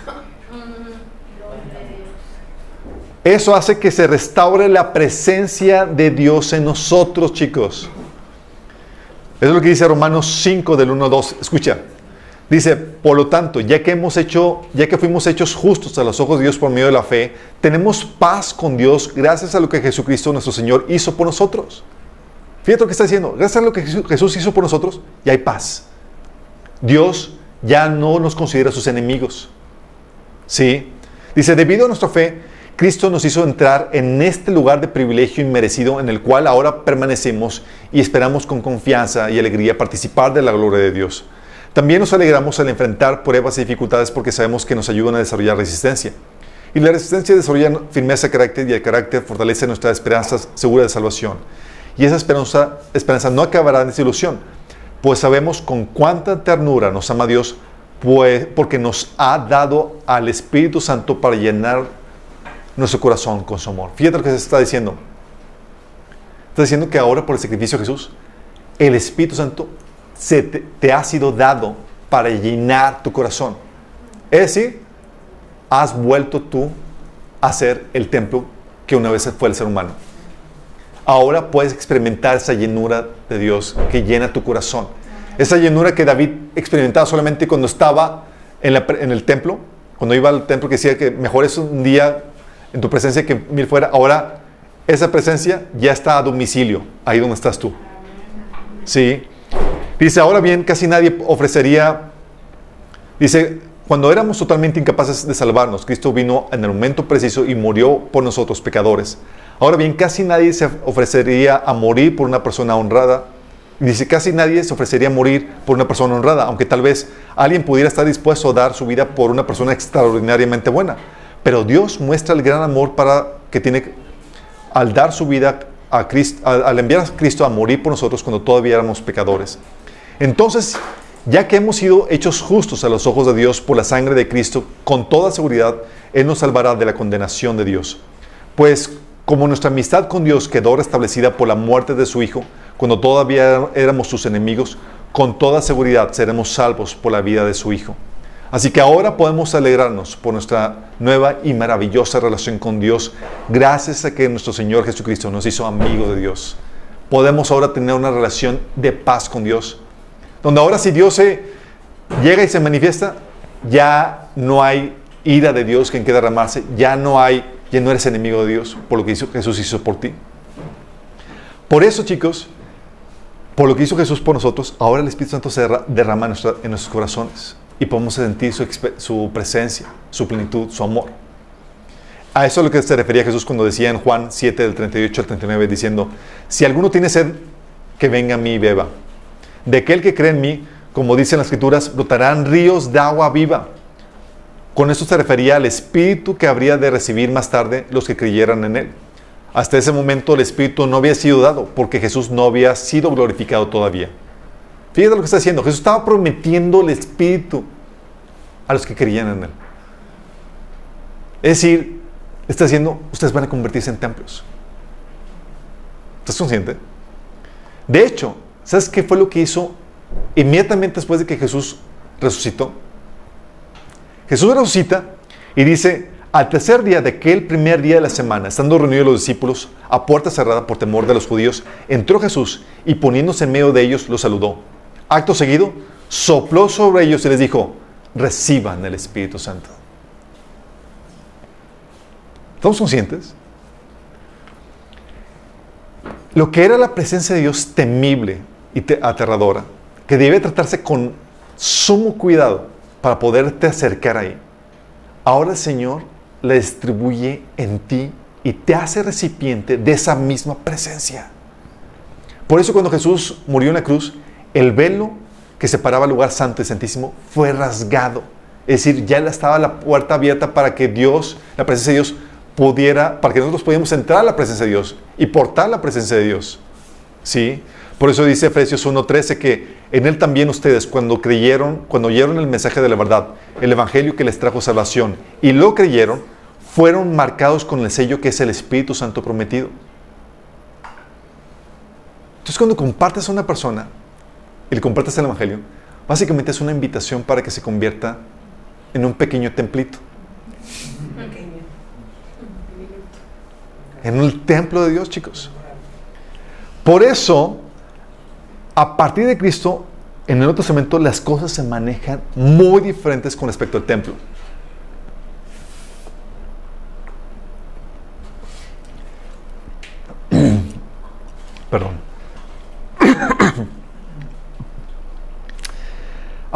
Eso hace que se restaure la presencia de Dios en nosotros, chicos. Eso es lo que dice Romanos 5 del 1 al 2. Escucha. Dice, por lo tanto, ya que hemos hecho, ya que fuimos hechos justos a los ojos de Dios por medio de la fe, tenemos paz con Dios gracias a lo que Jesucristo nuestro Señor hizo por nosotros. Fíjate lo que está diciendo. Gracias a lo que Jesús hizo por nosotros, ya hay paz. Dios ya no nos considera sus enemigos. ¿Sí? Dice, debido a nuestra fe, Cristo nos hizo entrar en este lugar de privilegio inmerecido en el cual ahora permanecemos y esperamos con confianza y alegría participar de la gloria de Dios. También nos alegramos al enfrentar pruebas y dificultades porque sabemos que nos ayudan a desarrollar resistencia. Y la resistencia desarrolla firmeza de carácter y el carácter fortalece nuestra esperanza segura de salvación. Y esa esperanza, esperanza no acabará en desilusión, pues sabemos con cuánta ternura nos ama Dios, pues, porque nos ha dado al Espíritu Santo para llenar nuestro corazón con su amor. Fíjate lo que se está diciendo. Está diciendo que ahora por el sacrificio de Jesús, el Espíritu Santo se te, ha sido dado para llenar tu corazón. Es decir, has vuelto tú a ser el templo que una vez fue el ser humano. Ahora puedes experimentar esa llenura de Dios que llena tu corazón. Esa llenura que David experimentaba solamente cuando estaba en, en el templo, cuando iba al templo que decía que mejor es un día en tu presencia que mil fuera. Ahora, esa presencia ya está a domicilio, ahí donde estás tú. Sí. Dice, ahora bien, casi nadie ofrecería, dice, cuando éramos totalmente incapaces de salvarnos, Cristo vino en el momento preciso y murió por nosotros pecadores. Ahora bien, casi nadie se ofrecería a morir por una persona honrada. Dice, casi nadie se ofrecería a morir por una persona honrada, aunque tal vez alguien pudiera estar dispuesto a dar su vida por una persona extraordinariamente buena. Pero Dios muestra el gran amor para que tiene al dar su vida a Cristo, al, enviar a Cristo a morir por nosotros cuando todavía éramos pecadores. Entonces, ya que hemos sido hechos justos a los ojos de Dios por la sangre de Cristo, con toda seguridad Él nos salvará de la condenación de Dios. Pues como nuestra amistad con Dios quedó restablecida por la muerte de su Hijo, cuando todavía éramos sus enemigos, con toda seguridad seremos salvos por la vida de su Hijo. Así que ahora podemos alegrarnos por nuestra nueva y maravillosa relación con Dios, gracias a que nuestro Señor Jesucristo nos hizo amigos de Dios. Podemos ahora tener una relación de paz con Dios, donde ahora si Dios se llega y se manifiesta, ya no hay ira de Dios que en que derramarse, ya no hay, ya no eres enemigo de Dios por lo que hizo, Jesús hizo por ti. Por eso, chicos, por lo que hizo Jesús por nosotros, ahora el Espíritu Santo se derrama en nuestros corazones y podemos sentir su, presencia, su plenitud, su amor. A eso es lo que se refería Jesús cuando decía en Juan 7, del 38 al 39, diciendo, si alguno tiene sed, que venga a mí y beba. De aquel que cree en mí, como dicen las escrituras, brotarán ríos de agua viva. Con esto se refería al Espíritu que habría de recibir más tarde los que creyeran en Él. Hasta ese momento el Espíritu no había sido dado porque Jesús no había sido glorificado todavía. Fíjate lo que está haciendo. Jesús estaba prometiendo el Espíritu a los que creían en Él. Es decir, está diciendo, ustedes van a convertirse en templos. ¿Estás consciente? De hecho, ¿sabes qué fue lo que hizo inmediatamente después de que Jesús resucitó? Jesús resucita y dice, al tercer día de aquel primer día de la semana, estando reunidos los discípulos a puerta cerrada por temor de los judíos, entró Jesús y poniéndose en medio de ellos, los saludó. Acto seguido, sopló sobre ellos y les dijo, reciban el Espíritu Santo. ¿Estamos conscientes? lo que era la presencia de Dios temible y aterradora, que debe tratarse con sumo cuidado para poderte acercar ahí. Ahora el Señor la distribuye en ti y te hace recipiente de esa misma presencia. Por eso cuando Jesús murió en la cruz, el velo que separaba el lugar santo y santísimo fue rasgado. Es decir, ya estaba la puerta abierta para que Dios, la presencia de Dios, pudiera, para que nosotros pudiéramos entrar a la presencia de Dios y portar la presencia de Dios. ¿Sí? Por eso dice Efesios 1:13 que en él también ustedes cuando creyeron, cuando oyeron el mensaje de la verdad, el evangelio que les trajo salvación y lo creyeron, fueron marcados con el sello que es el Espíritu Santo prometido. Entonces cuando compartes a una persona y le compartes el Evangelio, básicamente es una invitación para que se convierta en un pequeño templito. En un templo de Dios, chicos. Por eso, a partir de Cristo, en el Nuevo Testamento las cosas se manejan muy diferentes con respecto al templo. Perdón.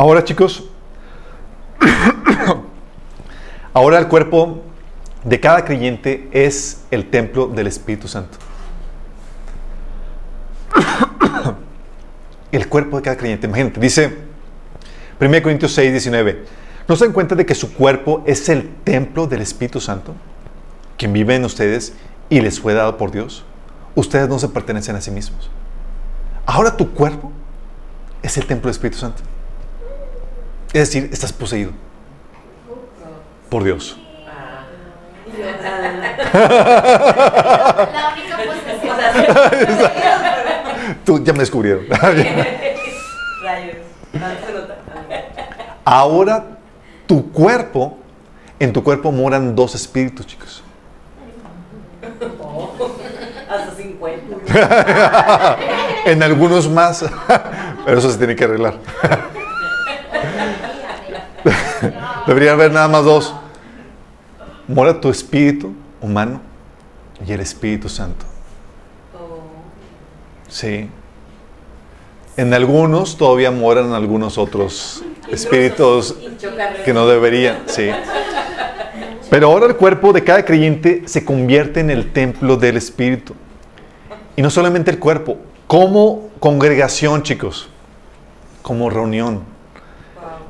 Ahora chicos, ahora el cuerpo de cada creyente es el templo del Espíritu Santo. el cuerpo de cada creyente, imagínate, dice 1 Corintios 6, 19, ¿no se dan cuenta de que su cuerpo es el templo del Espíritu Santo, quien vive en ustedes y les fue dado por Dios? Ustedes no se pertenecen a sí mismos. Ahora tu cuerpo es el templo del Espíritu Santo. Es decir, estás poseído por Dios. La única posesión. Tú ya me descubrieron. Ahora tu cuerpo, en tu cuerpo moran dos espíritus, chicos. Hasta 50. en algunos más, pero eso se tiene que arreglar. Debería haber nada más dos. Mora tu espíritu humano y el Espíritu Santo. Sí. En algunos todavía moran algunos otros espíritus que no deberían. Sí. Pero ahora el cuerpo de cada creyente se convierte en el templo del Espíritu. Y no solamente el cuerpo, como congregación, chicos, como reunión.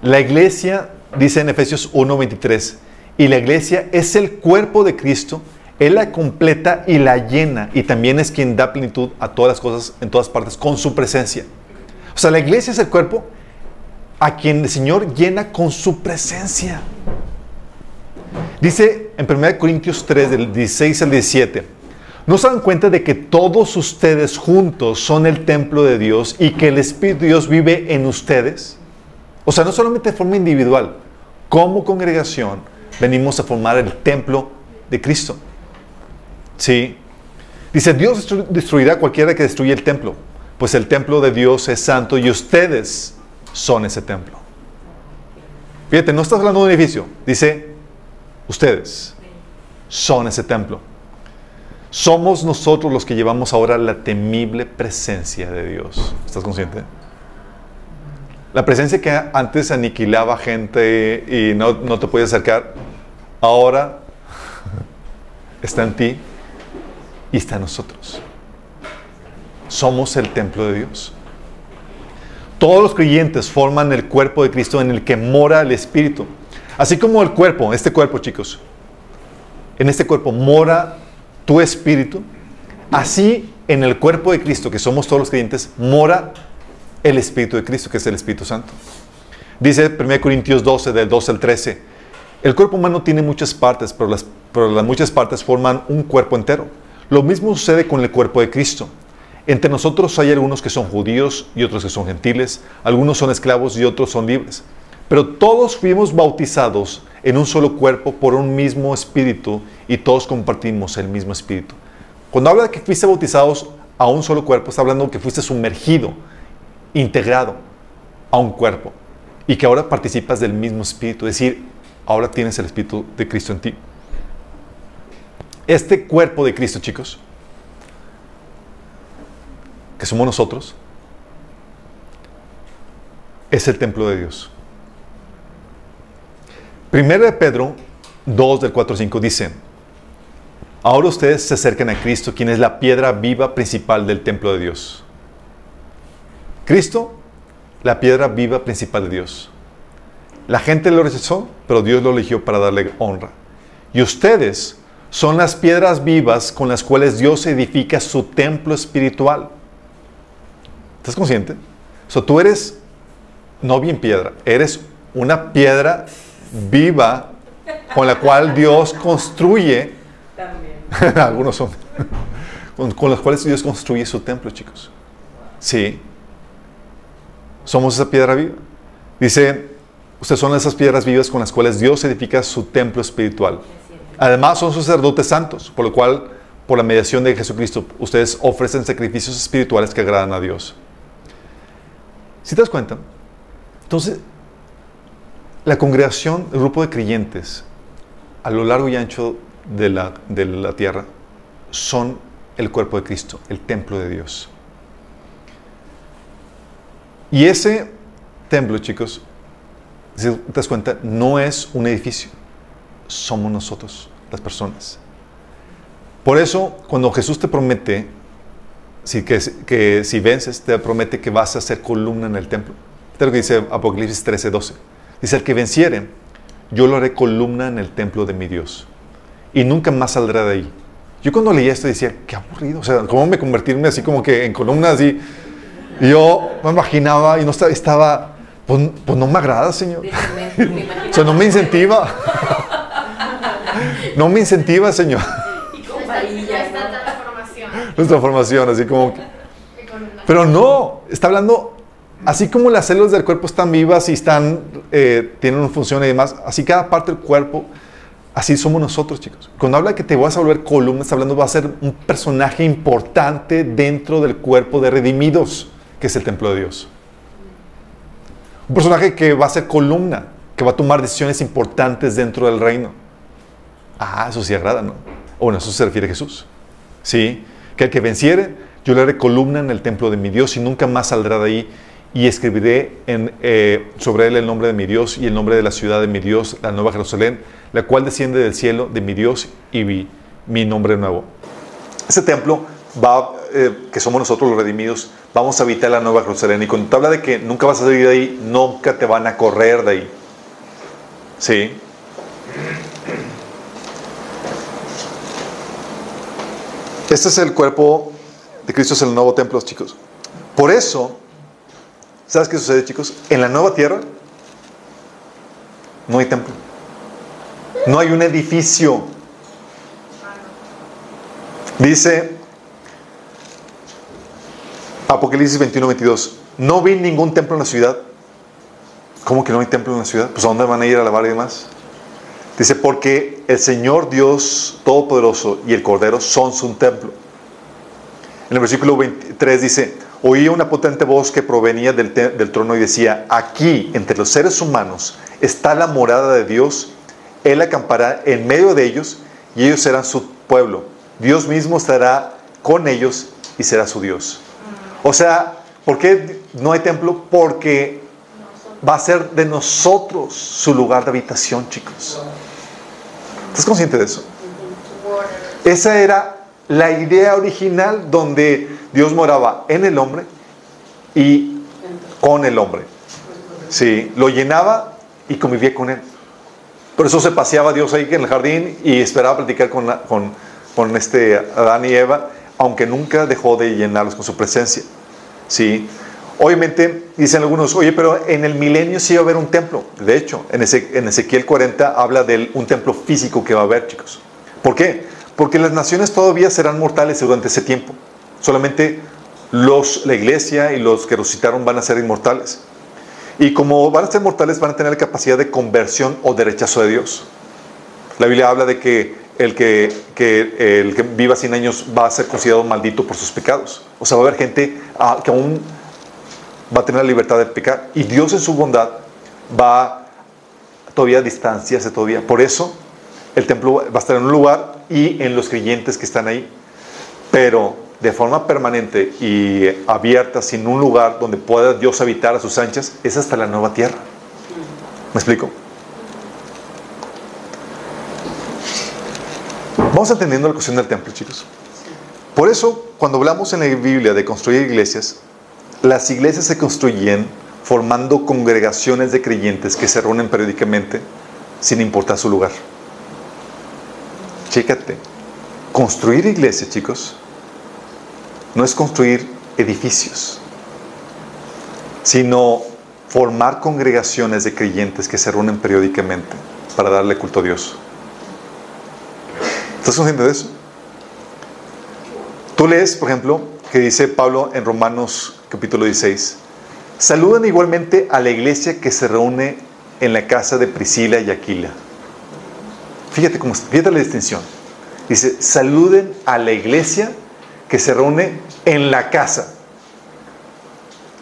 La iglesia dice en Efesios 1:23, y la iglesia es el cuerpo de Cristo, Él la completa y la llena, y también es quien da plenitud a todas las cosas en todas partes con su presencia. O sea, la iglesia es el cuerpo a quien el Señor llena con su presencia. Dice en 1 Corintios 3, del 16 al 17, ¿no se dan cuenta de que todos ustedes juntos son el templo de Dios y que el Espíritu de Dios vive en ustedes? O sea, no solamente de forma individual, como congregación venimos a formar el templo de Cristo. Sí. Dice, Dios destruirá a cualquiera que destruya el templo, pues el templo de Dios es santo y ustedes son ese templo. Fíjate, no estás hablando de un edificio, dice, ustedes son ese templo. Somos nosotros los que llevamos ahora la temible presencia de Dios. ¿Estás consciente? La presencia que antes aniquilaba gente y no, te podía acercar, ahora está en ti y está en nosotros. Somos el templo de Dios. Todos los creyentes forman el cuerpo de Cristo en el que mora el Espíritu. Así como el cuerpo, este cuerpo chicos, en este cuerpo mora tu Espíritu, así en el cuerpo de Cristo, que somos todos los creyentes, mora el Espíritu de Cristo, que es el Espíritu Santo. Dice 1 Corintios 12, del 12 al 13, el cuerpo humano tiene muchas partes, pero las, muchas partes forman un cuerpo entero. Lo mismo sucede con el cuerpo de Cristo. Entre nosotros hay algunos que son judíos y otros que son gentiles, algunos son esclavos y otros son libres. Pero todos fuimos bautizados en un solo cuerpo por un mismo espíritu y todos compartimos el mismo espíritu. Cuando habla de que fuiste bautizados a un solo cuerpo, está hablando de que fuiste sumergido integrado a un cuerpo y que ahora participas del mismo espíritu, es decir, ahora tienes el espíritu de Cristo en ti. Este cuerpo de Cristo, chicos, que somos nosotros, es el templo de Dios. Primero de Pedro 2 del 4 al 5 dice, ahora ustedes se acercan a Cristo, quien es la piedra viva principal del templo de Dios. Cristo, la piedra viva principal de Dios. La gente lo rechazó, pero Dios lo eligió para darle honra. Y ustedes son las piedras vivas con las cuales Dios edifica su templo espiritual. ¿Estás consciente? O sea, tú eres no bien piedra, eres una piedra viva con la cual Dios construye. También. Algunos son. Con, con las cuales Dios construye su templo, chicos. Sí. Somos esa piedra viva. Dice, ustedes son esas piedras vivas con las cuales Dios edifica su templo espiritual. Además son sacerdotes santos, por lo cual, por la mediación de Jesucristo, ustedes ofrecen sacrificios espirituales que agradan a Dios. ¿Sí te das cuenta? Entonces, la congregación, el grupo de creyentes, a lo largo y ancho de la, de la tierra, son el cuerpo de Cristo, el templo de Dios. Y ese templo, chicos, si te das cuenta, no es un edificio, somos nosotros, las personas. Por eso, cuando Jesús te promete si, que, si vences, te promete que vas a ser columna en el templo. Esto es lo que dice Apocalipsis 13, 12. Dice, el que venciere, yo lo haré columna en el templo de mi Dios. Y nunca más saldrá de ahí. Yo cuando leía esto decía, qué aburrido. O sea, ¿cómo me convertirme así como que en columna así? Y yo me imaginaba y no estaba, estaba pues, pues no me agrada, Señor. O sea, no me incentiva. No me incentiva, Señor. Y con Nuestra, transformación. Nuestra formación, así como... que-. Pero no, está hablando, así como las células del cuerpo están vivas y están, eh, tienen una función y demás, así cada parte del cuerpo, así somos nosotros, chicos. Cuando habla que te vas a volver columna, está hablando, va a ser un personaje importante dentro del cuerpo de redimidos, que es el templo de Dios. Un personaje que va a ser columna, que va a tomar decisiones importantes dentro del reino. Ah, eso sí agrada, ¿no? Bueno, eso se refiere a Jesús. Sí, que el que venciere, yo le haré columna en el templo de mi Dios y nunca más saldrá de ahí. Y escribiré eh, sobre él el nombre de mi Dios y el nombre de la ciudad de mi Dios, la nueva Jerusalén, la cual desciende del cielo de mi Dios y mi, mi nombre nuevo. Ese templo va, eh, que somos nosotros los redimidos, vamos a habitar la nueva Jerusalén. Y cuando te habla de que nunca vas a salir de ahí, nunca te van a correr de ahí. Sí. Este es el cuerpo de Cristo, es el nuevo templo, chicos. Por eso, ¿sabes qué sucede, chicos? En la nueva tierra no hay templo. No hay un edificio. Dice Apocalipsis 21, 22. No vi ningún templo en la ciudad. ¿Cómo que no hay templo en la ciudad? Pues ¿a dónde van a ir a lavar y demás? Dice, porque el Señor Dios Todopoderoso y el Cordero son su templo. En el versículo 23 dice, oí una potente voz que provenía del, del trono y decía, aquí, entre los seres humanos, está la morada de Dios. Él acampará en medio de ellos y ellos serán su pueblo. Dios mismo estará con ellos y será su Dios. O sea, ¿por qué no hay templo? Porque va a ser de nosotros su lugar de habitación, chicos. ¿Estás consciente de eso? Esa era la idea original donde Dios moraba en el hombre y con el hombre. Sí, lo llenaba y convivía con él. Por eso se paseaba Dios ahí en el jardín y esperaba platicar con, con, con este Adán y Eva, aunque nunca dejó de llenarlos con su presencia. Sí. Obviamente, dicen algunos, oye, pero en el milenio sí va a haber un templo. De hecho, en, Eze- en Ezequiel 40 habla de un templo físico que va a haber, chicos. ¿Por qué? Porque las naciones todavía serán mortales durante ese tiempo. Solamente los, la iglesia y los que resucitaron van a ser inmortales. Y como van a ser mortales, van a tener capacidad de conversión o de rechazo de Dios. La Biblia habla de que el que, que el que viva 100 años va a ser considerado maldito por sus pecados. O sea, va a haber gente ah, que aún va a tener la libertad de pecar. Y Dios en su bondad va todavía a distanciarse todavía. Por eso el templo va a estar en un lugar y en los creyentes que están ahí. Pero de forma permanente y abierta, sin un lugar donde pueda Dios habitar a sus anchas, es hasta la nueva tierra. ¿Me explico? Vamos entendiendo la cuestión del templo, chicos. Por eso, cuando hablamos en la Biblia de construir iglesias, las iglesias se construyen formando congregaciones de creyentes que se reúnen periódicamente sin importar su lugar. Chécate, construir iglesias, chicos, no es construir edificios, sino formar congregaciones de creyentes que se reúnen periódicamente para darle culto a Dios. ¿Estás consciente de eso? Tú lees, por ejemplo, que dice Pablo en Romanos capítulo 16, saludan igualmente a la iglesia que se reúne en la casa de Priscila y Aquila. Fíjate, cómo, fíjate la distinción. Dice, saluden a la iglesia que se reúne en la casa.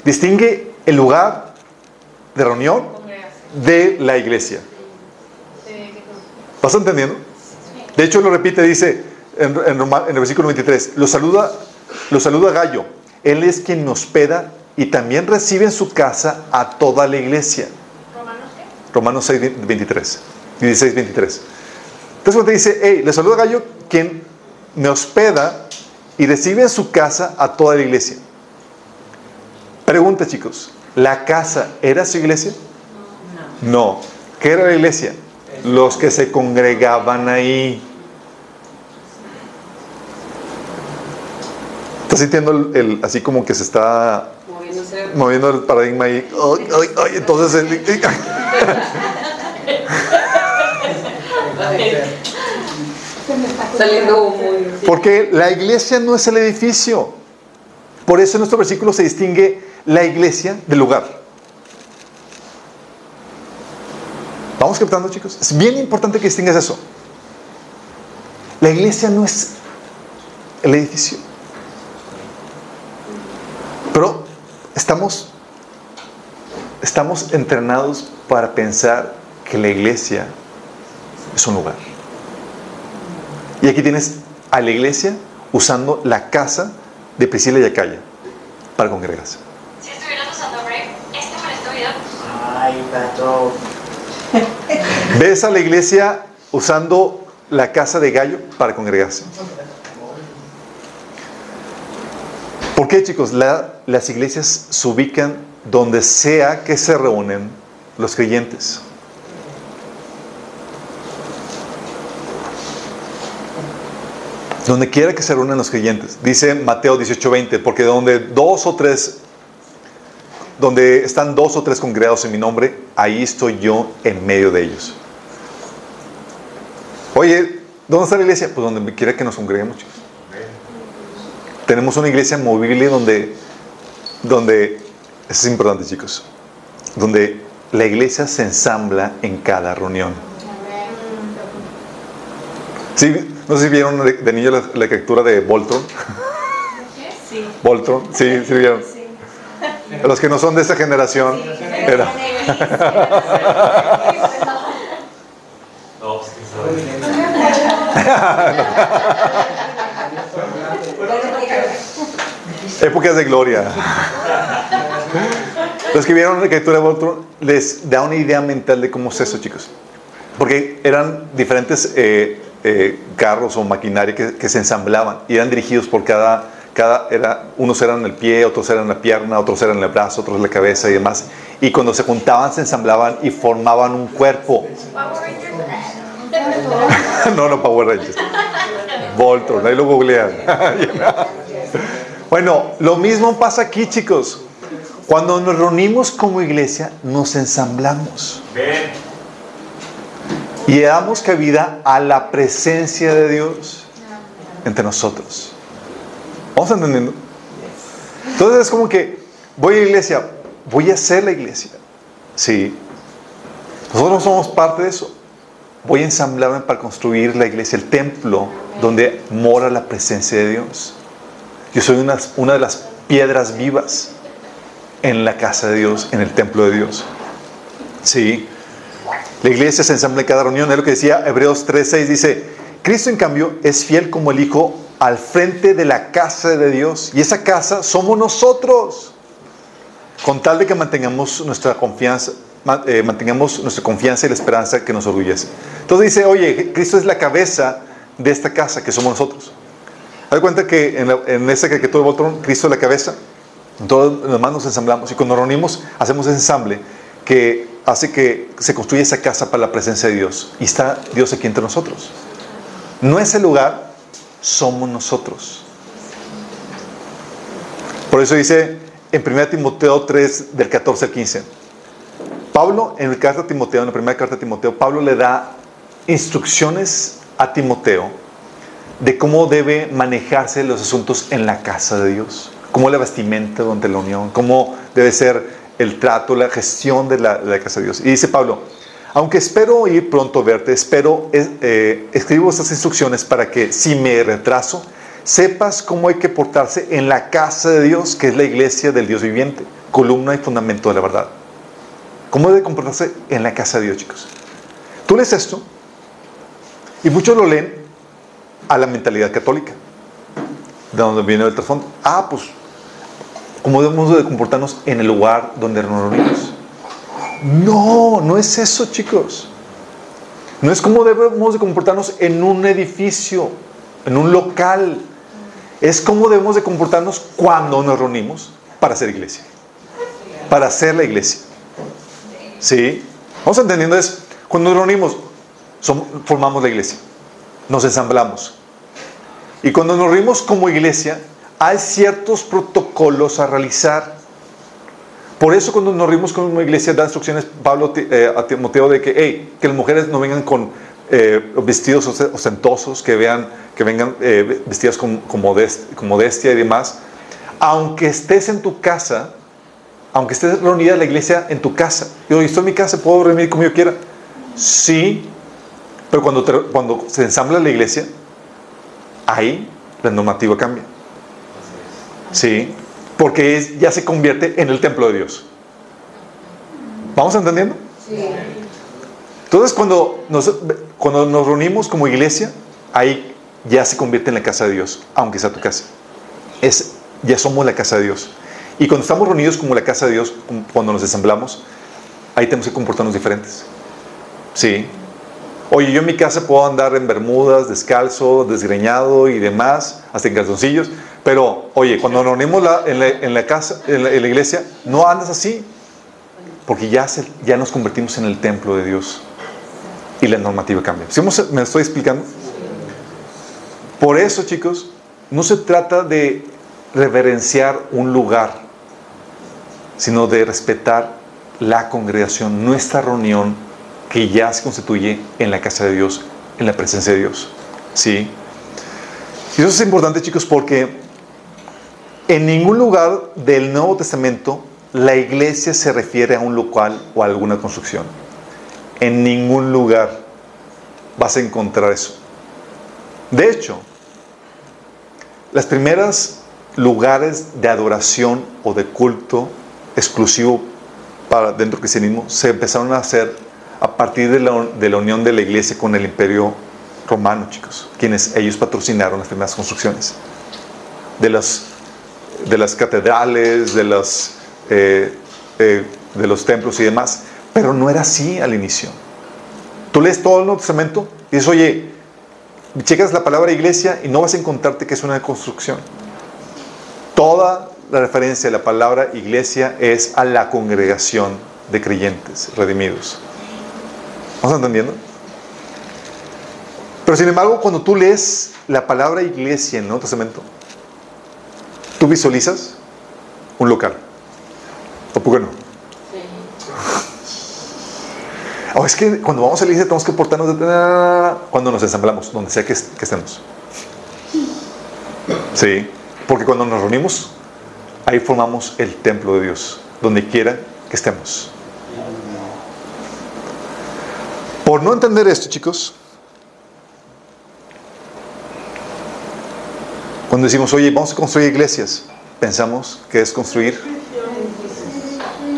Distingue el lugar de reunión de la iglesia. ¿Vas entendiendo? De hecho, lo repite, dice en, en, en el versículo 23, lo saluda, lo saluda Gallo. Él es quien nos hospeda y también recibe en su casa a toda la iglesia. Romanos 6, 23. 16, 23. Entonces cuando te dice, hey, le saluda Gallo, quien me hospeda y recibe en su casa a toda la iglesia. Pregunta, chicos, ¿la casa era su iglesia? No. no. ¿Qué era la iglesia? Los que se congregaban ahí. ¿Estás sintiendo el, el, así como que se está moviendo el paradigma ahí? Ay, ay, ay, entonces el, Saliendo muy... Porque la iglesia no es el edificio. Por eso en nuestro versículo se distingue la iglesia del lugar. ¿Vamos captando, chicos? Es bien importante que distingas eso. La iglesia no es el edificio. Pero estamos, estamos entrenados para pensar que la iglesia es un lugar. Y aquí tienes a la iglesia usando la casa de Priscila y Acaya para congregarse. Si estuvieras usando Brave, este este video. Ay, pato. ¿Ves a la iglesia usando la casa de Gallo para congregarse? ¿Por qué, chicos? La- las iglesias se ubican donde sea que se reúnen los creyentes. Donde quiera que se reúnan los creyentes. Dice Mateo 18:20, porque donde dos o tres, donde están dos o tres congregados en mi nombre, ahí estoy yo en medio de ellos. Oye, ¿dónde está la iglesia? Pues donde quiera que nos congreguemos, chicos. Tenemos una iglesia movible donde, donde, eso es importante, chicos, donde la iglesia se ensambla en cada reunión. Sí, no sé si vieron de, niño la, la caricatura de Voltron. Sí. Voltron, sí, sí vieron. Los que no son de esa generación, era. No, pues quién sabe. Épocas de gloria. Los que vieron la caricatura de Voltron les da una idea mental de cómo es eso, chicos. Porque eran diferentes eh, eh, carros o maquinaria que, que se ensamblaban y eran dirigidos por cada, cada era, unos eran el pie, otros eran la pierna, otros eran el brazo, otros la cabeza y demás. Y cuando se juntaban se ensamblaban y formaban un cuerpo. no, no Power Rangers. Voltron, ahí lo googlean. bueno, lo mismo pasa aquí, chicos. Cuando nos reunimos como iglesia, nos ensamblamos y damos cabida a la presencia de Dios entre nosotros. ¿Vamos entendiendo? Entonces es como que voy a la iglesia, voy a ser la iglesia. Sí. Nosotros somos parte de eso. Voy a ensamblarme para construir la iglesia, el templo donde mora la presencia de Dios. Yo soy una, de las piedras vivas en la casa de Dios, en el templo de Dios. Sí. La iglesia se ensambla en cada reunión. Es lo que decía Hebreos 3.6. Dice, Cristo en cambio es fiel como el Hijo al frente de la casa de Dios. Y esa casa somos nosotros. Con tal de que mantengamos nuestra confianza, eh, mantengamos nuestra confianza y la esperanza que nos orgullece. Entonces dice, oye, Cristo es la cabeza de esta casa que somos nosotros. Haz cuenta que en, la- en esa caricatura de Voltron, Cristo la cabeza, todos los demás nos ensamblamos y cuando nos reunimos hacemos ese ensamble que hace que se construya esa casa para la presencia de Dios. Y está Dios aquí entre nosotros. No es el lugar, somos nosotros. Por eso dice en 1 Timoteo 3, del 14 al 15. Pablo, en la carta a Timoteo, en la primera carta a Timoteo, Pablo le da instrucciones a Timoteo de cómo debe manejarse los asuntos en la casa de Dios, cómo la vestimenta durante la unión, cómo debe ser el trato, la gestión de la, casa de Dios. Y dice Pablo, aunque espero ir pronto a verte, espero, es- eh, escribo estas instrucciones para que si me retraso, sepas cómo hay que portarse en la casa de Dios, que es la iglesia del Dios viviente, columna y fundamento de la verdad. ¿Cómo debe comportarse en la casa de Dios, chicos? Tú lees esto y muchos lo leen a la mentalidad católica, de donde viene el trasfondo. Ah, pues, ¿cómo debemos de comportarnos en el lugar donde nos reunimos? No, no es eso, chicos. No es cómo debemos de comportarnos en un edificio, en un local. Es cómo debemos de comportarnos cuando nos reunimos para hacer iglesia. Para hacer la iglesia. ¿Sí? Vamos entendiendo eso. Cuando nos reunimos, som- formamos la iglesia. Nos ensamblamos. Y cuando nos reunimos como iglesia, hay ciertos protocolos a realizar. Por eso cuando nos reunimos como iglesia da instrucciones Pablo eh, a Timoteo de que, hey, que las mujeres no vengan con eh, vestidos ost- ostentosos, que, vean, que vengan eh, vestidas con, con modest- con modestia y demás. Aunque estés en tu casa, aunque estés reunida la iglesia en tu casa. Yo estoy en mi casa, puedo reunir como yo quiera. Sí, pero cuando se ensambla la iglesia, ahí la normativa cambia. Sí, porque es- ya se convierte en el templo de Dios. ¿Vamos entendiendo? Entonces, cuando nos, cuando nos reunimos como iglesia, ahí ya se convierte en la casa de Dios, aunque sea tu casa. Es, ya somos la casa de Dios. Y cuando estamos reunidos como la casa de Dios, cuando nos ensamblamos, ahí tenemos que comportarnos diferentes. Sí. Oye, yo en mi casa puedo andar en bermudas, descalzo, desgreñado y demás, hasta en calzoncillos. Pero, oye, cuando nos reunimos la- en, la, casa, en la, iglesia, no andas así. Porque ya, se- ya nos convertimos en el templo de Dios. Y la normativa cambia. ¿Sí ¿Me estoy explicando? Por eso, chicos, no se trata de reverenciar un lugar, sino de respetar la congregación, nuestra reunión que ya se constituye en la casa de Dios, en la presencia de Dios. ¿Sí? Y eso es importante, chicos, porque en ningún lugar del Nuevo Testamento la iglesia se refiere a un local o a alguna construcción. En ningún lugar vas a encontrar eso. De hecho, las primeras lugares de adoración o de culto exclusivo para dentro del cristianismo se empezaron a hacer a partir de la, unión de la iglesia con el imperio romano, chicos, quienes ellos patrocinaron las primeras construcciones de las, catedrales, de, eh, eh, de los templos y demás. Pero no era así al inicio. Tú lees todo el Nuevo Testamento y dices, oye, checas la palabra iglesia y no vas a encontrarte que es una construcción. Toda la referencia de la palabra iglesia es a la congregación de creyentes redimidos. ¿Vamos entendiendo? Pero sin embargo, cuando tú lees la palabra iglesia en el Nuevo Testamento, tú visualizas un local. ¿O por qué no? O es que cuando vamos a la iglesia tenemos que portarnos de... cuando nos ensamblamos, donde sea que, que estemos. Sí, porque cuando nos reunimos, ahí formamos el templo de Dios, donde quiera que estemos. Por no entender esto, chicos, cuando decimos, oye, vamos a construir iglesias, pensamos que es construir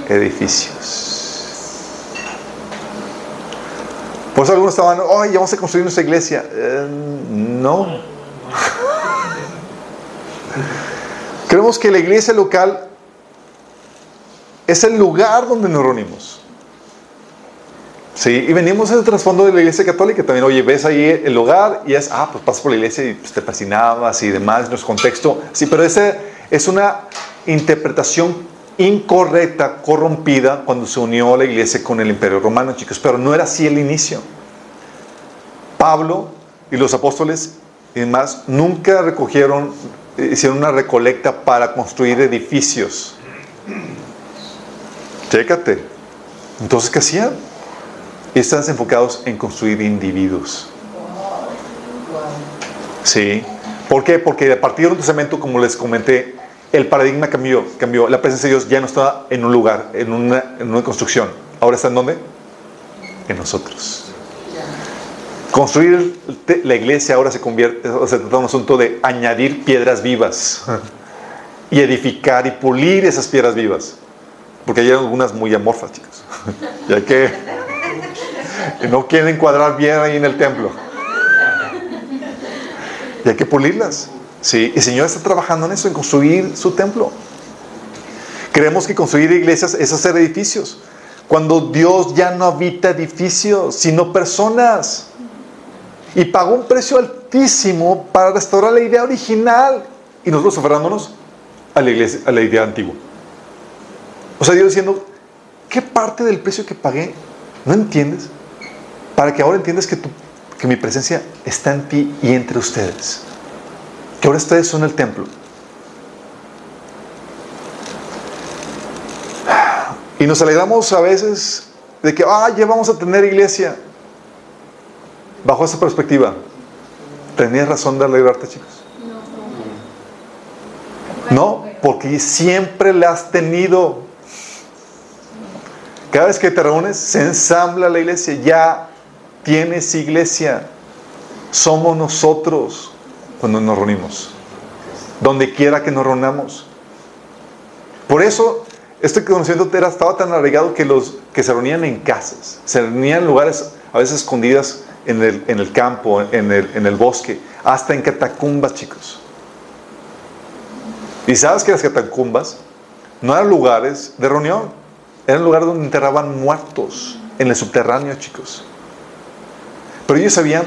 edificios. Por eso algunos estaban, oye, vamos a construir nuestra iglesia. Eh, no. Creemos que la iglesia local es el lugar donde nos reunimos. Sí, y venimos del trasfondo de la iglesia católica también. Oye, ves ahí el lugar y es, ah, pues pasas por la iglesia y pues, te fascinabas y demás, nuestro contexto. Sí, pero ese es una interpretación incorrecta, corrompida, cuando se unió la iglesia con el imperio romano, chicos. Pero no era así el inicio. Pablo y los apóstoles y demás nunca recogieron, hicieron una recolecta para construir edificios. Chécate. Entonces, ¿qué hacían? Están enfocados en construir individuos. Sí. ¿Por qué? Porque a partir del Testamento, como les comenté, el paradigma cambió, cambió. La presencia de Dios ya no está en un lugar, en una, en una construcción. Ahora está en dónde? En nosotros. Construir la iglesia ahora se convierte, o se trata de un asunto de añadir piedras vivas y edificar y pulir esas piedras vivas. Porque hay algunas muy amorfas, chicos. Ya no quieren cuadrar bien ahí en el templo. Y hay que pulirlas. Sí, el Señor está trabajando en eso, en construir su templo. Creemos que construir iglesias es hacer edificios. Cuando Dios ya no habita edificios, sino personas. Y pagó un precio altísimo para restaurar la idea original. Y nosotros aferrándonos a la, iglesia, a la idea antigua. O sea, Dios diciendo, ¿qué parte del precio que pagué no entiendes? Para que ahora entiendas que, tu, que mi presencia está en ti y entre ustedes. Que ahora ustedes son el templo. Y nos alegramos a veces de que, ah, ya vamos a tener iglesia. Bajo esa perspectiva, ¿tenías razón de alegrarte, chicos? No, porque siempre la has tenido. Cada vez que te reúnes, se ensambla la iglesia. Ya tienes iglesia. Somos nosotros cuando nos reunimos. Donde quiera que nos reunamos. Por eso, este conocimiento era, estaba tan arraigado que los que se reunían en casas, se reunían en lugares a veces escondidas en el, en el campo, en el, en el bosque, hasta en catacumbas, chicos. Y sabes que las catacumbas no eran lugares de reunión, eran lugares donde enterraban muertos en el subterráneo, chicos. Pero ellos sabían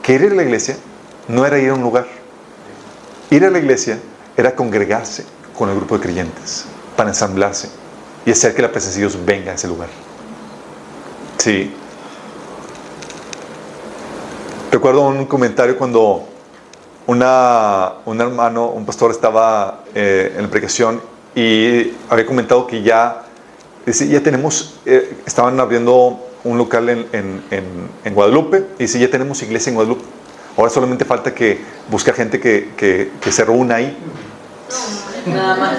que ir a la iglesia no era ir a un lugar. Ir a la iglesia era congregarse con el grupo de creyentes para ensamblarse y hacer que la presencia de Dios venga a ese lugar. Sí. Recuerdo un comentario cuando un hermano, un pastor estaba eh, en la predicación y había comentado que ya, ya tenemos, eh, estaban abriendo un local en, en, en, en Guadalupe y dice, ya tenemos iglesia en Guadalupe. Ahora solamente falta que buscar gente que, que, que se reúna ahí. Nada más.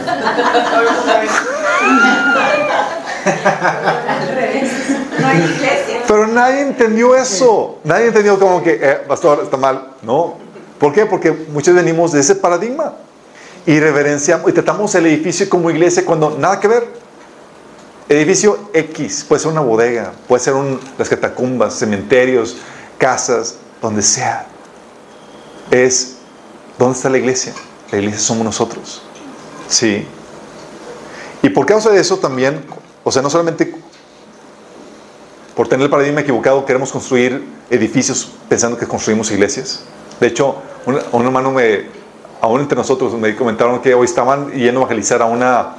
No hay iglesia. Pero nadie entendió eso. Nadie entendió como que, eh, pastor, está mal. No. ¿Por qué? Porque muchos venimos de ese paradigma. Y reverenciamos y tratamos el edificio como iglesia cuando nada que ver. Edificio X, puede ser una bodega, puede ser un, las catacumbas, cementerios, casas, donde sea. Es, ¿dónde está la iglesia? La iglesia somos nosotros. Sí. Y por causa de eso también, o sea, no solamente por tener el paradigma equivocado queremos construir edificios pensando que construimos iglesias. De hecho, un, un hermano me, aún entre nosotros, me comentaron que hoy estaban yendo a evangelizar a, una,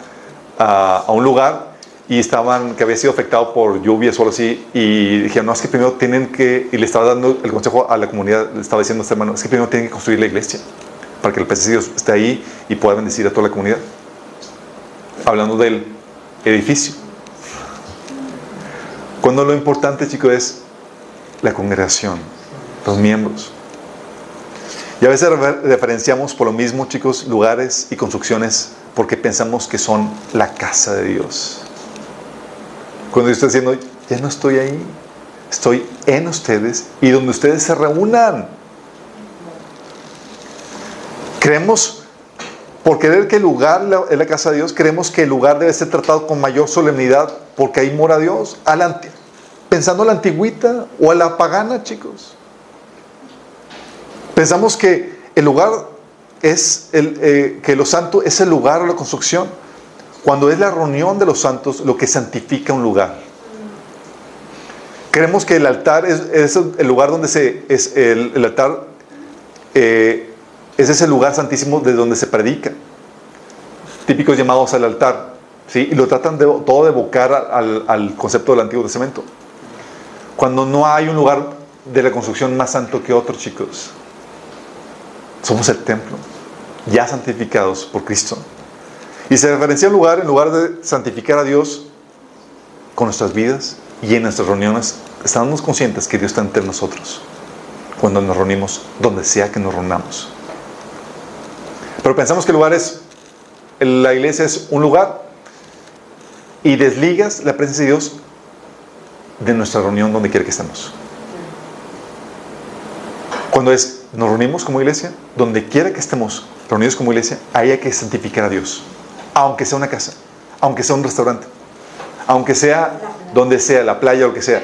a, a un lugar y estaban, que había sido afectado por lluvias o algo así, y dijeron, no, es que primero tienen que, y le estaba dando el consejo a la comunidad, le estaba diciendo a este hermano, es que primero tienen que construir la iglesia, para que el Dios esté ahí y pueda bendecir a toda la comunidad. Hablando del edificio. Cuando lo importante, chicos, es la congregación, los miembros. Y a veces referenciamos por lo mismo, chicos, lugares y construcciones porque pensamos que son la casa de Dios. Cuando yo estoy diciendo, ya no estoy ahí, estoy en ustedes y donde ustedes se reúnan. Creemos, por creer que el lugar es la casa de Dios, creemos que el lugar debe ser tratado con mayor solemnidad porque ahí mora Dios. Pensando a la antigüita o a la pagana, chicos. Pensamos que el lugar es el, eh, que lo santo es el lugar o la construcción. Cuando es la reunión de los santos lo que santifica un lugar. Creemos que el altar es, el lugar donde se es el, el altar eh, es ese lugar santísimo de donde se predica. Típicos llamados al altar, ¿sí? Y lo tratan de todo de evocar al, al concepto del Antiguo Testamento. Cuando no hay un lugar de la construcción más santo que otro, chicos. Somos el templo, ya santificados por Cristo. Y se referencia a un lugar, en lugar de santificar a Dios con nuestras vidas y en nuestras reuniones, estamos conscientes que Dios está entre nosotros cuando nos reunimos, donde sea que nos reunamos. Pero pensamos que el lugar es, la iglesia es un lugar y desligas la presencia de Dios de nuestra reunión donde quiera que estemos. Cuando nos reunimos como iglesia, donde quiera que estemos reunidos como iglesia, hay que santificar a Dios. Aunque sea una casa, aunque sea un restaurante, aunque sea donde sea, la playa o lo que sea.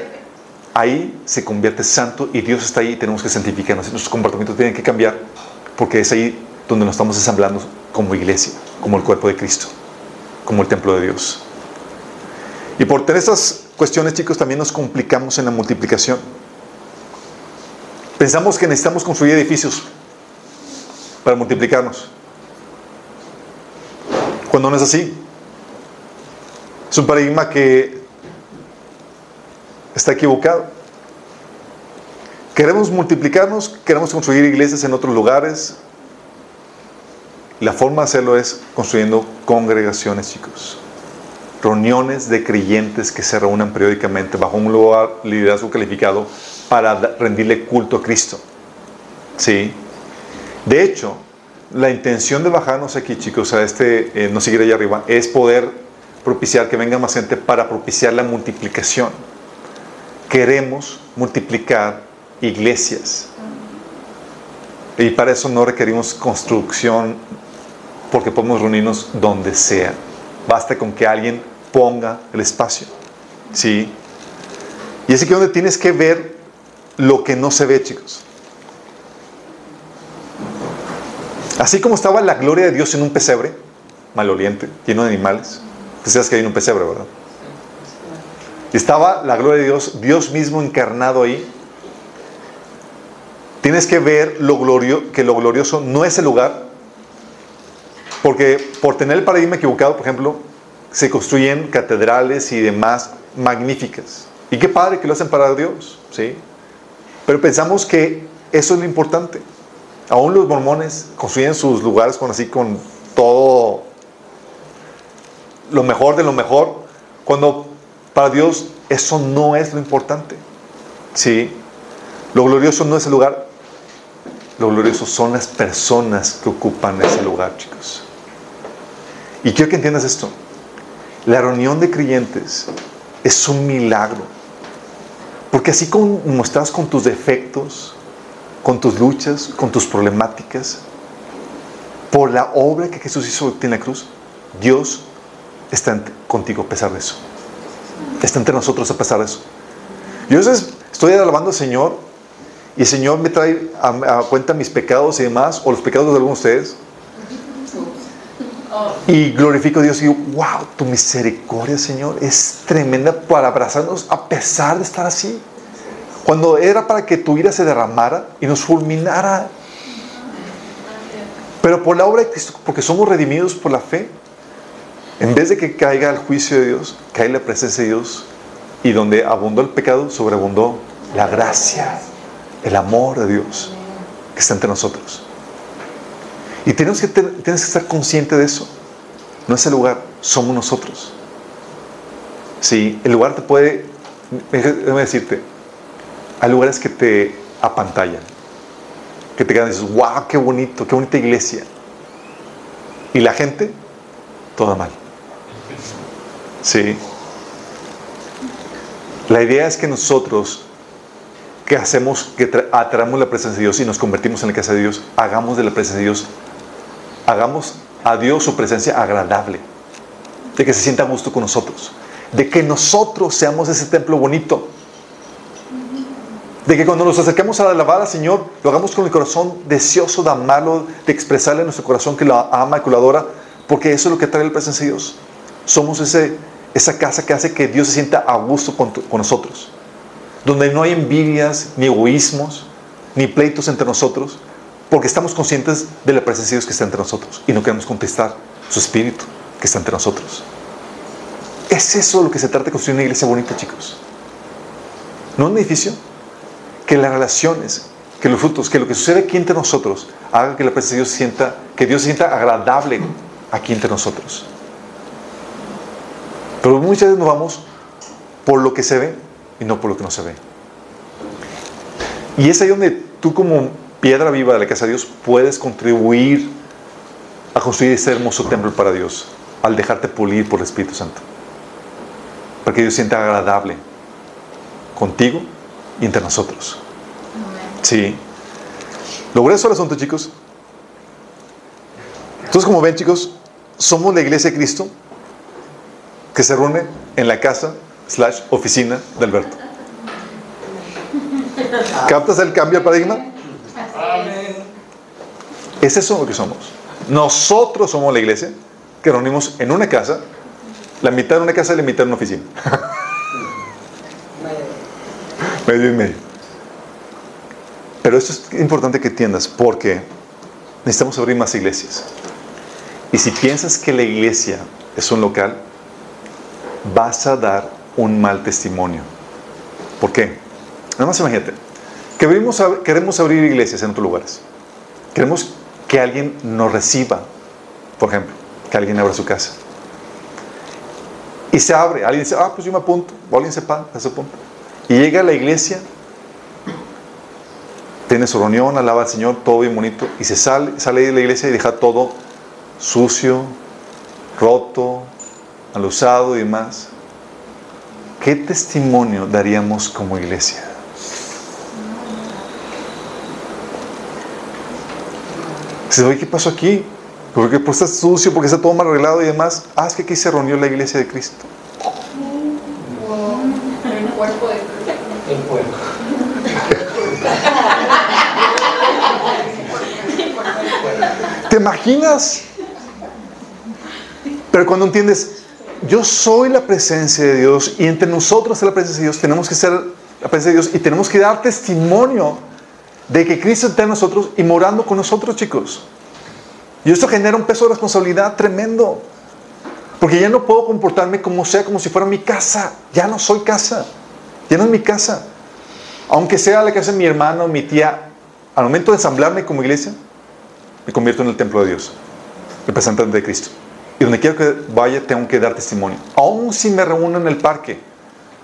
Ahí se convierte santo y Dios está ahí y tenemos que santificarnos. Nuestros comportamientos tienen que cambiar porque es ahí donde nos estamos ensamblando como iglesia, como el cuerpo de Cristo, como el templo de Dios. Y por tener estas cuestiones, chicos, también nos complicamos en la multiplicación. Pensamos que necesitamos construir edificios para multiplicarnos. Cuando no es así. Es un paradigma que está equivocado. Queremos multiplicarnos, queremos construir iglesias en otros lugares. La forma de hacerlo es construyendo congregaciones, chicos. Reuniones de creyentes que se reúnan periódicamente bajo un lugar liderazgo calificado para rendirle culto a Cristo. ¿Sí? De hecho, la intención de bajarnos aquí, chicos, a este, eh, no seguir allá arriba, es poder propiciar que venga más gente para propiciar la multiplicación. Queremos multiplicar iglesias. Y para eso no requerimos construcción porque podemos reunirnos donde sea. Basta con que alguien ponga el espacio. ¿Sí? Y es aquí donde tienes que ver lo que no se ve, chicos. Así como estaba la gloria de Dios en un pesebre, maloliente, lleno de animales. Tú sabes que hay un pesebre, ¿verdad? Y estaba la gloria de Dios, Dios mismo encarnado ahí. Tienes que ver lo glorio, que lo glorioso no es el lugar, porque por tener el paradigma equivocado, por ejemplo, se construyen catedrales y demás magníficas. Y qué padre que lo hacen para Dios, ¿sí? Pero pensamos que eso es lo importante. Aún los mormones construyen sus lugares con así con todo lo mejor de lo mejor, cuando para Dios eso no es lo importante. ¿Sí? Lo glorioso no es el lugar, lo glorioso son las personas que ocupan ese lugar, chicos. Y quiero que entiendas esto. La reunión de creyentes es un milagro. Porque así como estás con tus defectos, con tus luchas, con tus problemáticas, por la obra que Jesús hizo en la cruz, Dios está contigo a pesar de eso. Está entre nosotros a pesar de eso. Yo estoy alabando al Señor y el Señor me trae a cuenta mis pecados y demás, o los pecados de algunos de ustedes. Y glorifico a Dios y digo, wow, tu misericordia, Señor, es tremenda para abrazarnos a pesar de estar así. Cuando era para que tu ira se derramara y nos fulminara. Pero por la obra de Cristo, porque somos redimidos por la fe, en vez de que caiga el juicio de Dios, cae la presencia de Dios. Y donde abundó el pecado, sobreabundó la gracia, el amor de Dios que está entre nosotros. Y tenemos que, tienes que estar consciente de eso. No es el lugar, somos nosotros. Sí, el lugar te puede, déjame decirte, hay lugares que te apantallan, que te quedan y dices, wow, qué bonito, qué bonita iglesia. Y la gente, toda mal. Sí. La idea es que nosotros, que hacemos, que atraemos la presencia de Dios y nos convertimos en la casa de Dios, hagamos de la presencia de Dios, hagamos a Dios su presencia agradable, de que se sienta a gusto con nosotros, de que nosotros seamos ese templo bonito. De que cuando nos acercamos a alabar al Señor, lo hagamos con el corazón deseoso de amarlo, de expresarle a nuestro corazón que lo ama que lo porque eso es lo que trae la presencia de Dios. Somos ese, esa casa que hace que Dios se sienta a gusto con, con nosotros. Donde no hay envidias, ni egoísmos, ni pleitos entre nosotros, porque estamos conscientes de la presencia de Dios que está entre nosotros y no queremos contestar su espíritu que está entre nosotros. Es eso lo que se trata de construir una iglesia bonita, chicos. No un edificio. Que las relaciones, que los frutos, que lo que sucede aquí entre nosotros haga que la presencia de Dios sienta, que Dios se sienta agradable aquí entre nosotros. Pero muchas veces nos vamos por lo que se ve y no por lo que no se ve. Y es ahí donde tú como piedra viva de la casa de Dios puedes contribuir a construir ese hermoso templo para Dios al dejarte pulir por el Espíritu Santo. Para que Dios sienta agradable contigo y entre nosotros. Sí. ¿Lo grueso el asunto, chicos? Entonces, como ven, chicos, somos la iglesia de Cristo que se reúne en la casa slash oficina de Alberto. ¿Captas el cambio de paradigma? Es eso lo que somos. Nosotros somos la iglesia que reunimos en una casa, la mitad en una casa y la mitad en una oficina. medio y medio. Pero esto es importante que entiendas porque necesitamos abrir más iglesias. Y si piensas que la iglesia es un local, vas a dar un mal testimonio. ¿Por qué? Nada más imagínate. Queremos, queremos abrir iglesias en otros lugares. Queremos que alguien nos reciba, por ejemplo, que alguien abra su casa. Y se abre, alguien dice, ah, pues yo me apunto, o alguien se, paga, se apunta. Y llega a la iglesia, tiene su reunión, alaba al Señor, todo bien bonito, y se sale, sale de la iglesia y deja todo sucio, roto, alusado y demás. ¿Qué testimonio daríamos como iglesia? Dice, ¿qué pasó aquí? ¿Por qué está sucio? porque está todo mal arreglado y demás? Ah, es que aquí se reunió la iglesia de Cristo. El cuerpo de El ¿Te imaginas? Pero cuando entiendes, yo soy la presencia de Dios y entre nosotros es la presencia de Dios, tenemos que ser la presencia de Dios y tenemos que dar testimonio de que Cristo está en nosotros y morando con nosotros, chicos. Y esto genera un peso de responsabilidad tremendo. Porque ya no puedo comportarme como sea, como si fuera mi casa. Ya no soy casa. Ya no es mi casa. Aunque sea la casa de mi hermano, mi tía, al momento de ensamblarme como iglesia, me convierto en el templo de Dios, representante de Cristo. Y donde quiero que vaya, tengo que dar testimonio. Aún si me reúno en el parque.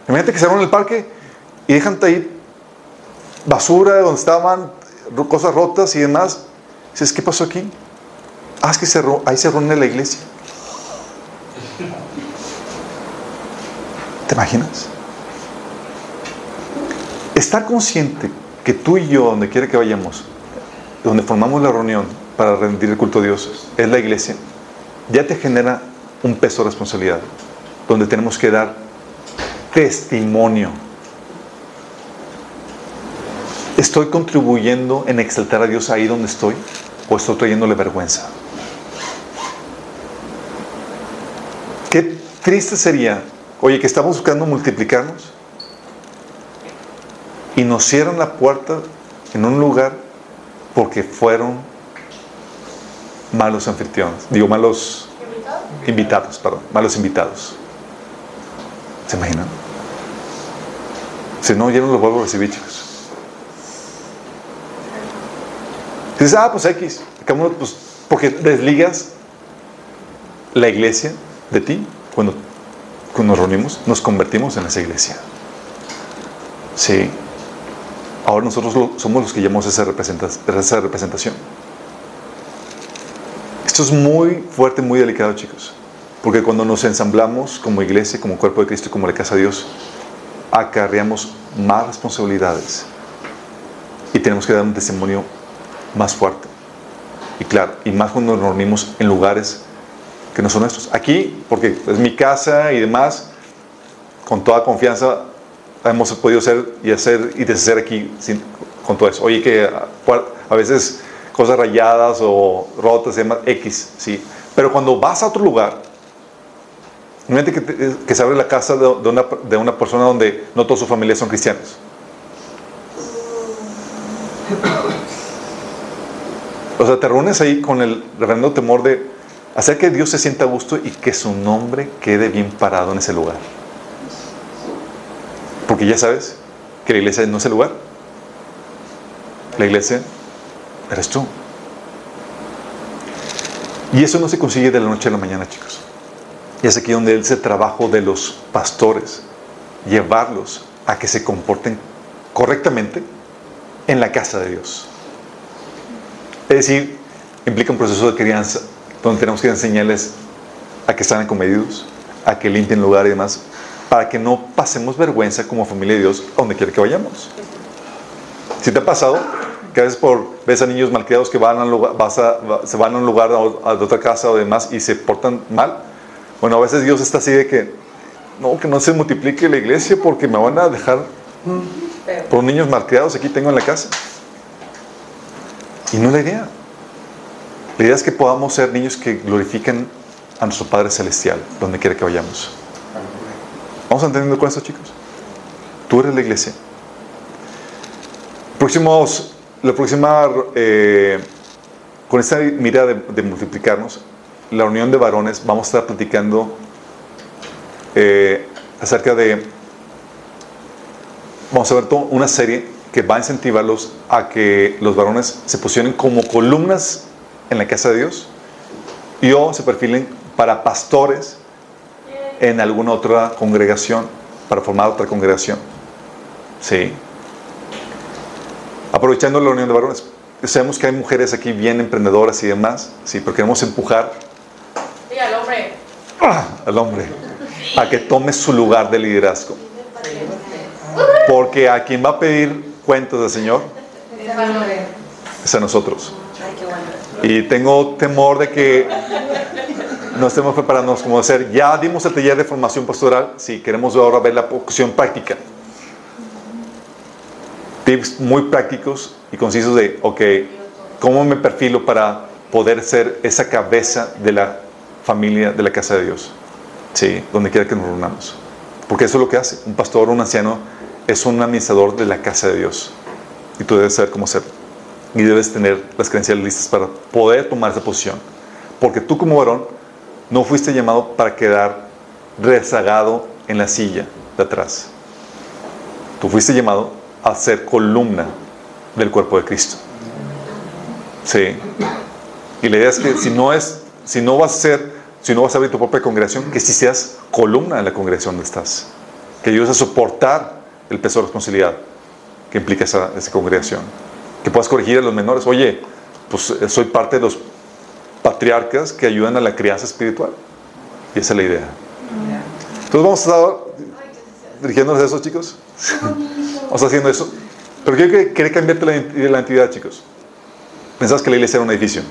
Imagínate que se reúnen en el parque y dejan ahí basura donde estaban, cosas rotas y demás. Dices, ¿qué pasó aquí? Ah, es que se, ahí se reúne la iglesia. ¿Te imaginas? Estar consciente que tú y yo, donde quiera que vayamos, donde formamos la reunión para rendir el culto a Dios, es la iglesia, ya te genera un peso de responsabilidad, donde tenemos que dar testimonio. ¿Estoy contribuyendo en exaltar a Dios ahí donde estoy? ¿O estoy trayéndole vergüenza? Qué triste sería, oye, que estamos buscando multiplicarnos y nos cierran la puerta en un lugar porque fueron malos anfitriones, digo malos invitados, perdón, malos invitados. ¿Se imaginan? Si no, ya no los vuelvo a recibir, chicos. Dices, ah, pues X, pues, porque desligas la iglesia de ti cuando, cuando nos reunimos, nos convertimos en esa iglesia. Sí. Ahora nosotros somos los que llamamos esa, esa representación. Esto es muy fuerte, muy delicado, chicos. Porque cuando nos ensamblamos como iglesia, como cuerpo de Cristo, como la casa de Dios, acarreamos más responsabilidades y tenemos que dar un testimonio más fuerte. Y claro, y más cuando nos reunimos en lugares que no son nuestros. Aquí, porque es mi casa y demás, con toda confianza hemos podido hacer y hacer y deshacer aquí sin- con todo eso. Oye, que a, a veces cosas rayadas o rotas y demás, X, sí. Pero cuando vas a otro lugar, imagínate que, te- que se abre la casa de, de una, de una persona donde no toda su familia son cristianos. O sea, te reúnes ahí con el reverendo temor de hacer que Dios se sienta a gusto y que su nombre quede bien parado en ese lugar. Porque ya sabes que la iglesia no es el lugar. La iglesia eres tú. Y eso no se consigue de la noche a la mañana, chicos. Y es aquí donde es el trabajo de los pastores, llevarlos a que se comporten correctamente en la casa de Dios. Es decir, implica un proceso de crianza donde tenemos que enseñarles a que estén comedidos, a que limpien el lugar y demás, para que no pasemos vergüenza como familia de Dios a donde quiera que vayamos. Si te ha pasado que a veces ves a niños malcriados que van se van a un lugar a, a otra casa o demás y se portan mal, bueno, a veces Dios está así de que no, que no se multiplique la iglesia porque me van a dejar por niños malcriados aquí tengo en la casa. Y no es la idea. La idea es que podamos ser niños que glorifiquen a nuestro Padre Celestial, donde quiera que vayamos. ¿Vamos entendiendo con esto, chicos? Tú eres la iglesia. Próximos, la próxima, eh, con esta mirada de, multiplicarnos, la unión de varones, vamos a estar platicando eh, acerca de, vamos a ver una serie que va a incentivarlos a que los varones se posicionen como columnas en la casa de Dios y o se perfilen para pastores en alguna otra congregación, para formar otra congregación. Sí. Aprovechando la unión de varones, sabemos que hay mujeres aquí bien emprendedoras y demás, sí, pero queremos empujar Diga al hombre. ¡ah! al hombre a que tome su lugar de liderazgo. Porque a quien va a pedir cuentas del Señor es a nosotros. Y tengo temor de que no estemos preparándonos como hacer. Ya dimos el taller de formación pastoral, si queremos ahora ver la opción práctica. Tips muy prácticos y concisos de, ok, ¿cómo me perfilo para poder ser esa cabeza de la familia de la casa de Dios? Sí, donde quiera que nos reunamos. Porque eso es lo que hace. Un pastor, un anciano, es un administrador de la casa de Dios. Y tú debes saber cómo ser. Y debes tener las creencias listas para poder tomar esa posición. Porque tú como varón no fuiste llamado para quedar rezagado en la silla de atrás. Tú fuiste llamado a ser columna del cuerpo de Cristo. Sí. Y la idea es que si no es, si no vas a ser, si no vas a abrir tu propia congregación, que si seas columna en la congregación donde estás. Que ayudes a soportar el peso de responsabilidad que implica esa, esa congregación. Que puedas corregir a los menores. Oye, pues eh, soy parte de los patriarcas que ayudan a la crianza espiritual. Y esa es la idea. Entonces vamos a estar dirigiéndonos a eso, chicos. Vamos haciendo eso. Pero quiero que quiere cambiarte la, la entidad, chicos. Pensabas que la iglesia era un edificio.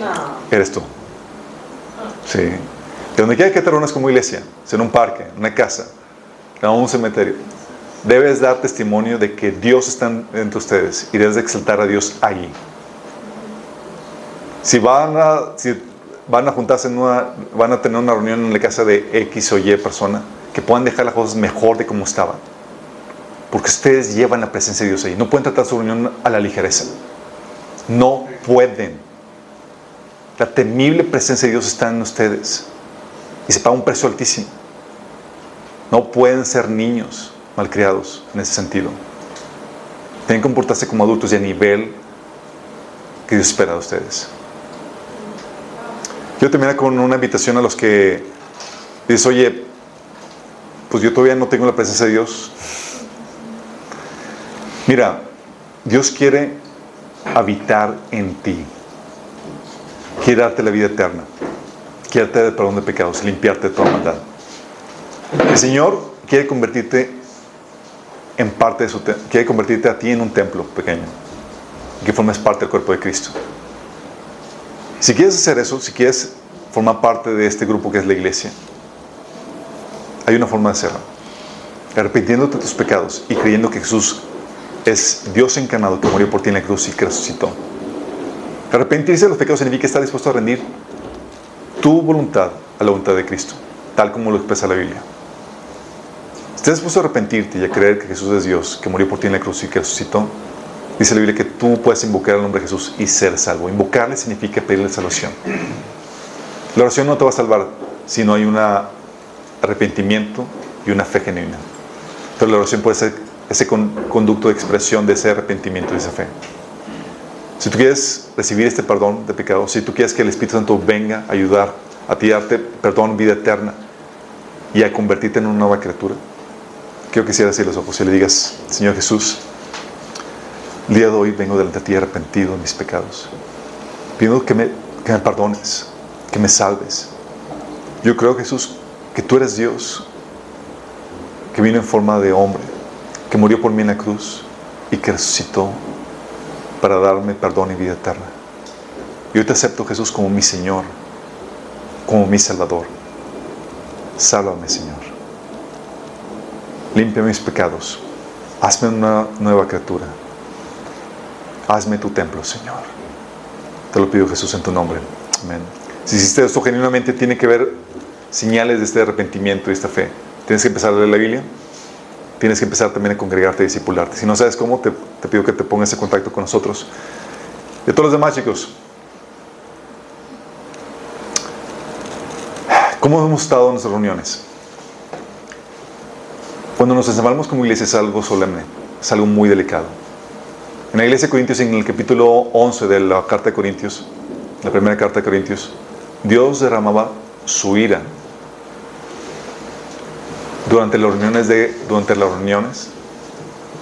No. Eres tú. Sí. De donde quiera que te reúnas como iglesia, sea en un parque, en una casa, en un cementerio, debes dar testimonio de que Dios está entre ustedes y debes de exaltar a Dios ahí. Si van a, si van a juntarse en una, van a tener una reunión en la casa de X o Y persona, que puedan dejar las cosas mejor de como estaban. Porque ustedes llevan la presencia de Dios ahí. No pueden tratar su reunión a la ligereza. No pueden. La temible presencia de Dios está en ustedes. Y se paga un precio altísimo. No pueden ser niños malcriados en ese sentido. Tienen que comportarse como adultos y a nivel que Dios espera de ustedes. Quiero terminar con una invitación a los que dices, oye, pues yo todavía no tengo la presencia de Dios. Mira, Dios quiere habitar en ti. Quiere darte la vida eterna. Quiere darte el perdón de pecados, limpiarte de toda maldad. El Señor quiere convertirte en parte de su. Quiere convertirte a ti en un templo pequeño. Que formes parte del cuerpo de Cristo. Si quieres hacer eso, si quieres formar parte de este grupo que es la iglesia, hay una forma de hacerlo. arrepintiéndote de tus pecados y creyendo que Jesús es Dios encarnado que murió por ti en la cruz y que resucitó. Arrepentirse de los pecados significa estar dispuesto a rendir tu voluntad a la voluntad de Cristo, tal como lo expresa la Biblia. Estás dispuesto a arrepentirte y a creer que Jesús es Dios, que murió por ti en la cruz y que resucitó, dice la Biblia que tú puedes invocar al nombre de Jesús y ser salvo. Invocarle significa pedirle salvación. La oración no te va a salvar si no hay un arrepentimiento y una fe genuina. Pero la oración puede ser ese conducto de expresión de ese arrepentimiento y esa fe. Si tú quieres recibir este perdón de pecado, si tú quieres que el Espíritu Santo venga a ayudar a ti darte perdón, vida eterna y a convertirte en una nueva criatura, quiero que cierres los ojos y le digas, Señor Jesús, el día de hoy vengo delante de ti arrepentido de mis pecados. Pido que me, que me perdones, que me salves. Yo creo, Jesús, que tú eres Dios, que vino en forma de hombre, que murió por mí en la cruz y que resucitó para darme perdón y vida eterna. Yo te acepto, Jesús, como mi Señor, como mi Salvador. Sálvame, Señor. Limpia mis pecados. Hazme una nueva criatura. Hazme tu templo, Señor. Te lo pido, Jesús, en tu nombre. Amén. Si hiciste esto genuinamente, tiene que ver señales de este arrepentimiento y esta fe. Tienes que empezar a leer la Biblia. Tienes que empezar también a congregarte y discipularte. Si no sabes cómo, te, pido que te pongas en contacto con nosotros. De todos los demás, chicos. ¿Cómo hemos estado en nuestras reuniones? Cuando nos ensamblamos como iglesia es algo solemne, es algo muy delicado. En la iglesia de Corintios, en el capítulo 11 de la carta de Corintios, la primera carta de Corintios, Dios derramaba su ira durante las reuniones de durante las reuniones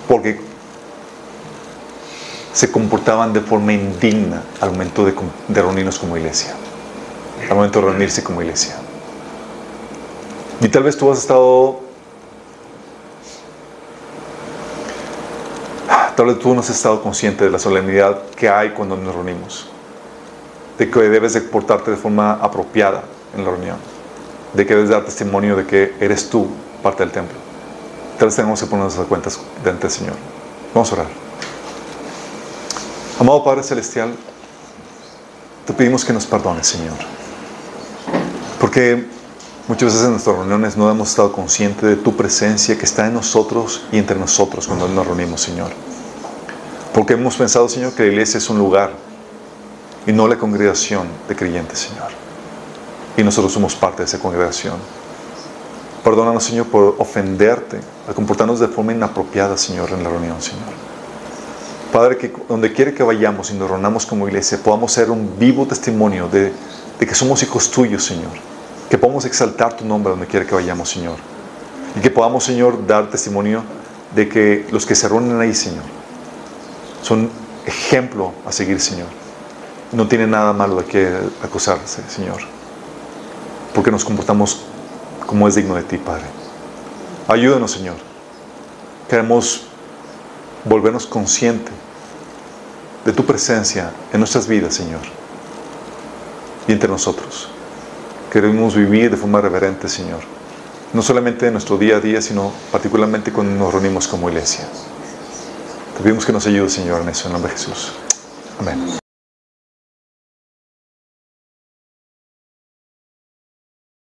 porque se comportaban de forma indigna al momento de, reunirnos como iglesia al momento de reunirse como iglesia. Y tal vez tú has estado tal vez tú no has estado consciente de la solemnidad que hay cuando nos reunimos de que debes de portarte de forma apropiada en la reunión de que debes dar testimonio de que eres tú parte del templo. Tal vez tengamos que poner nuestras cuentas delante del Señor. Vamos a orar. Amado Padre Celestial, te pedimos que nos perdones, Señor. Porque muchas veces en nuestras reuniones no hemos estado conscientes de tu presencia que está en nosotros y entre nosotros cuando nos reunimos, Señor. Porque hemos pensado, Señor, que la iglesia es un lugar y no la congregación de creyentes, Señor. Y nosotros somos parte de esa congregación. Perdónanos, Señor, por ofenderte, al comportarnos de forma inapropiada, Señor, en la reunión, Señor. Padre, que donde quiere que vayamos y nos reunamos como iglesia, podamos ser un vivo testimonio de, de que somos hijos tuyos, Señor. Que podamos exaltar tu nombre donde quiera que vayamos, Señor. Y que podamos, Señor, dar testimonio de que los que se reúnen ahí, Señor, son ejemplo a seguir, Señor. No tiene nada malo de que acusarse, Señor. Porque nos comportamos como es digno de ti, Padre. Ayúdanos, Señor. Queremos volvernos conscientes de tu presencia en nuestras vidas, Señor, y entre nosotros. Queremos vivir de forma reverente, Señor. No solamente en nuestro día a día, sino particularmente cuando nos reunimos como iglesia. Te pedimos que nos ayudes, Señor, en eso, en nombre de Jesús. Amén.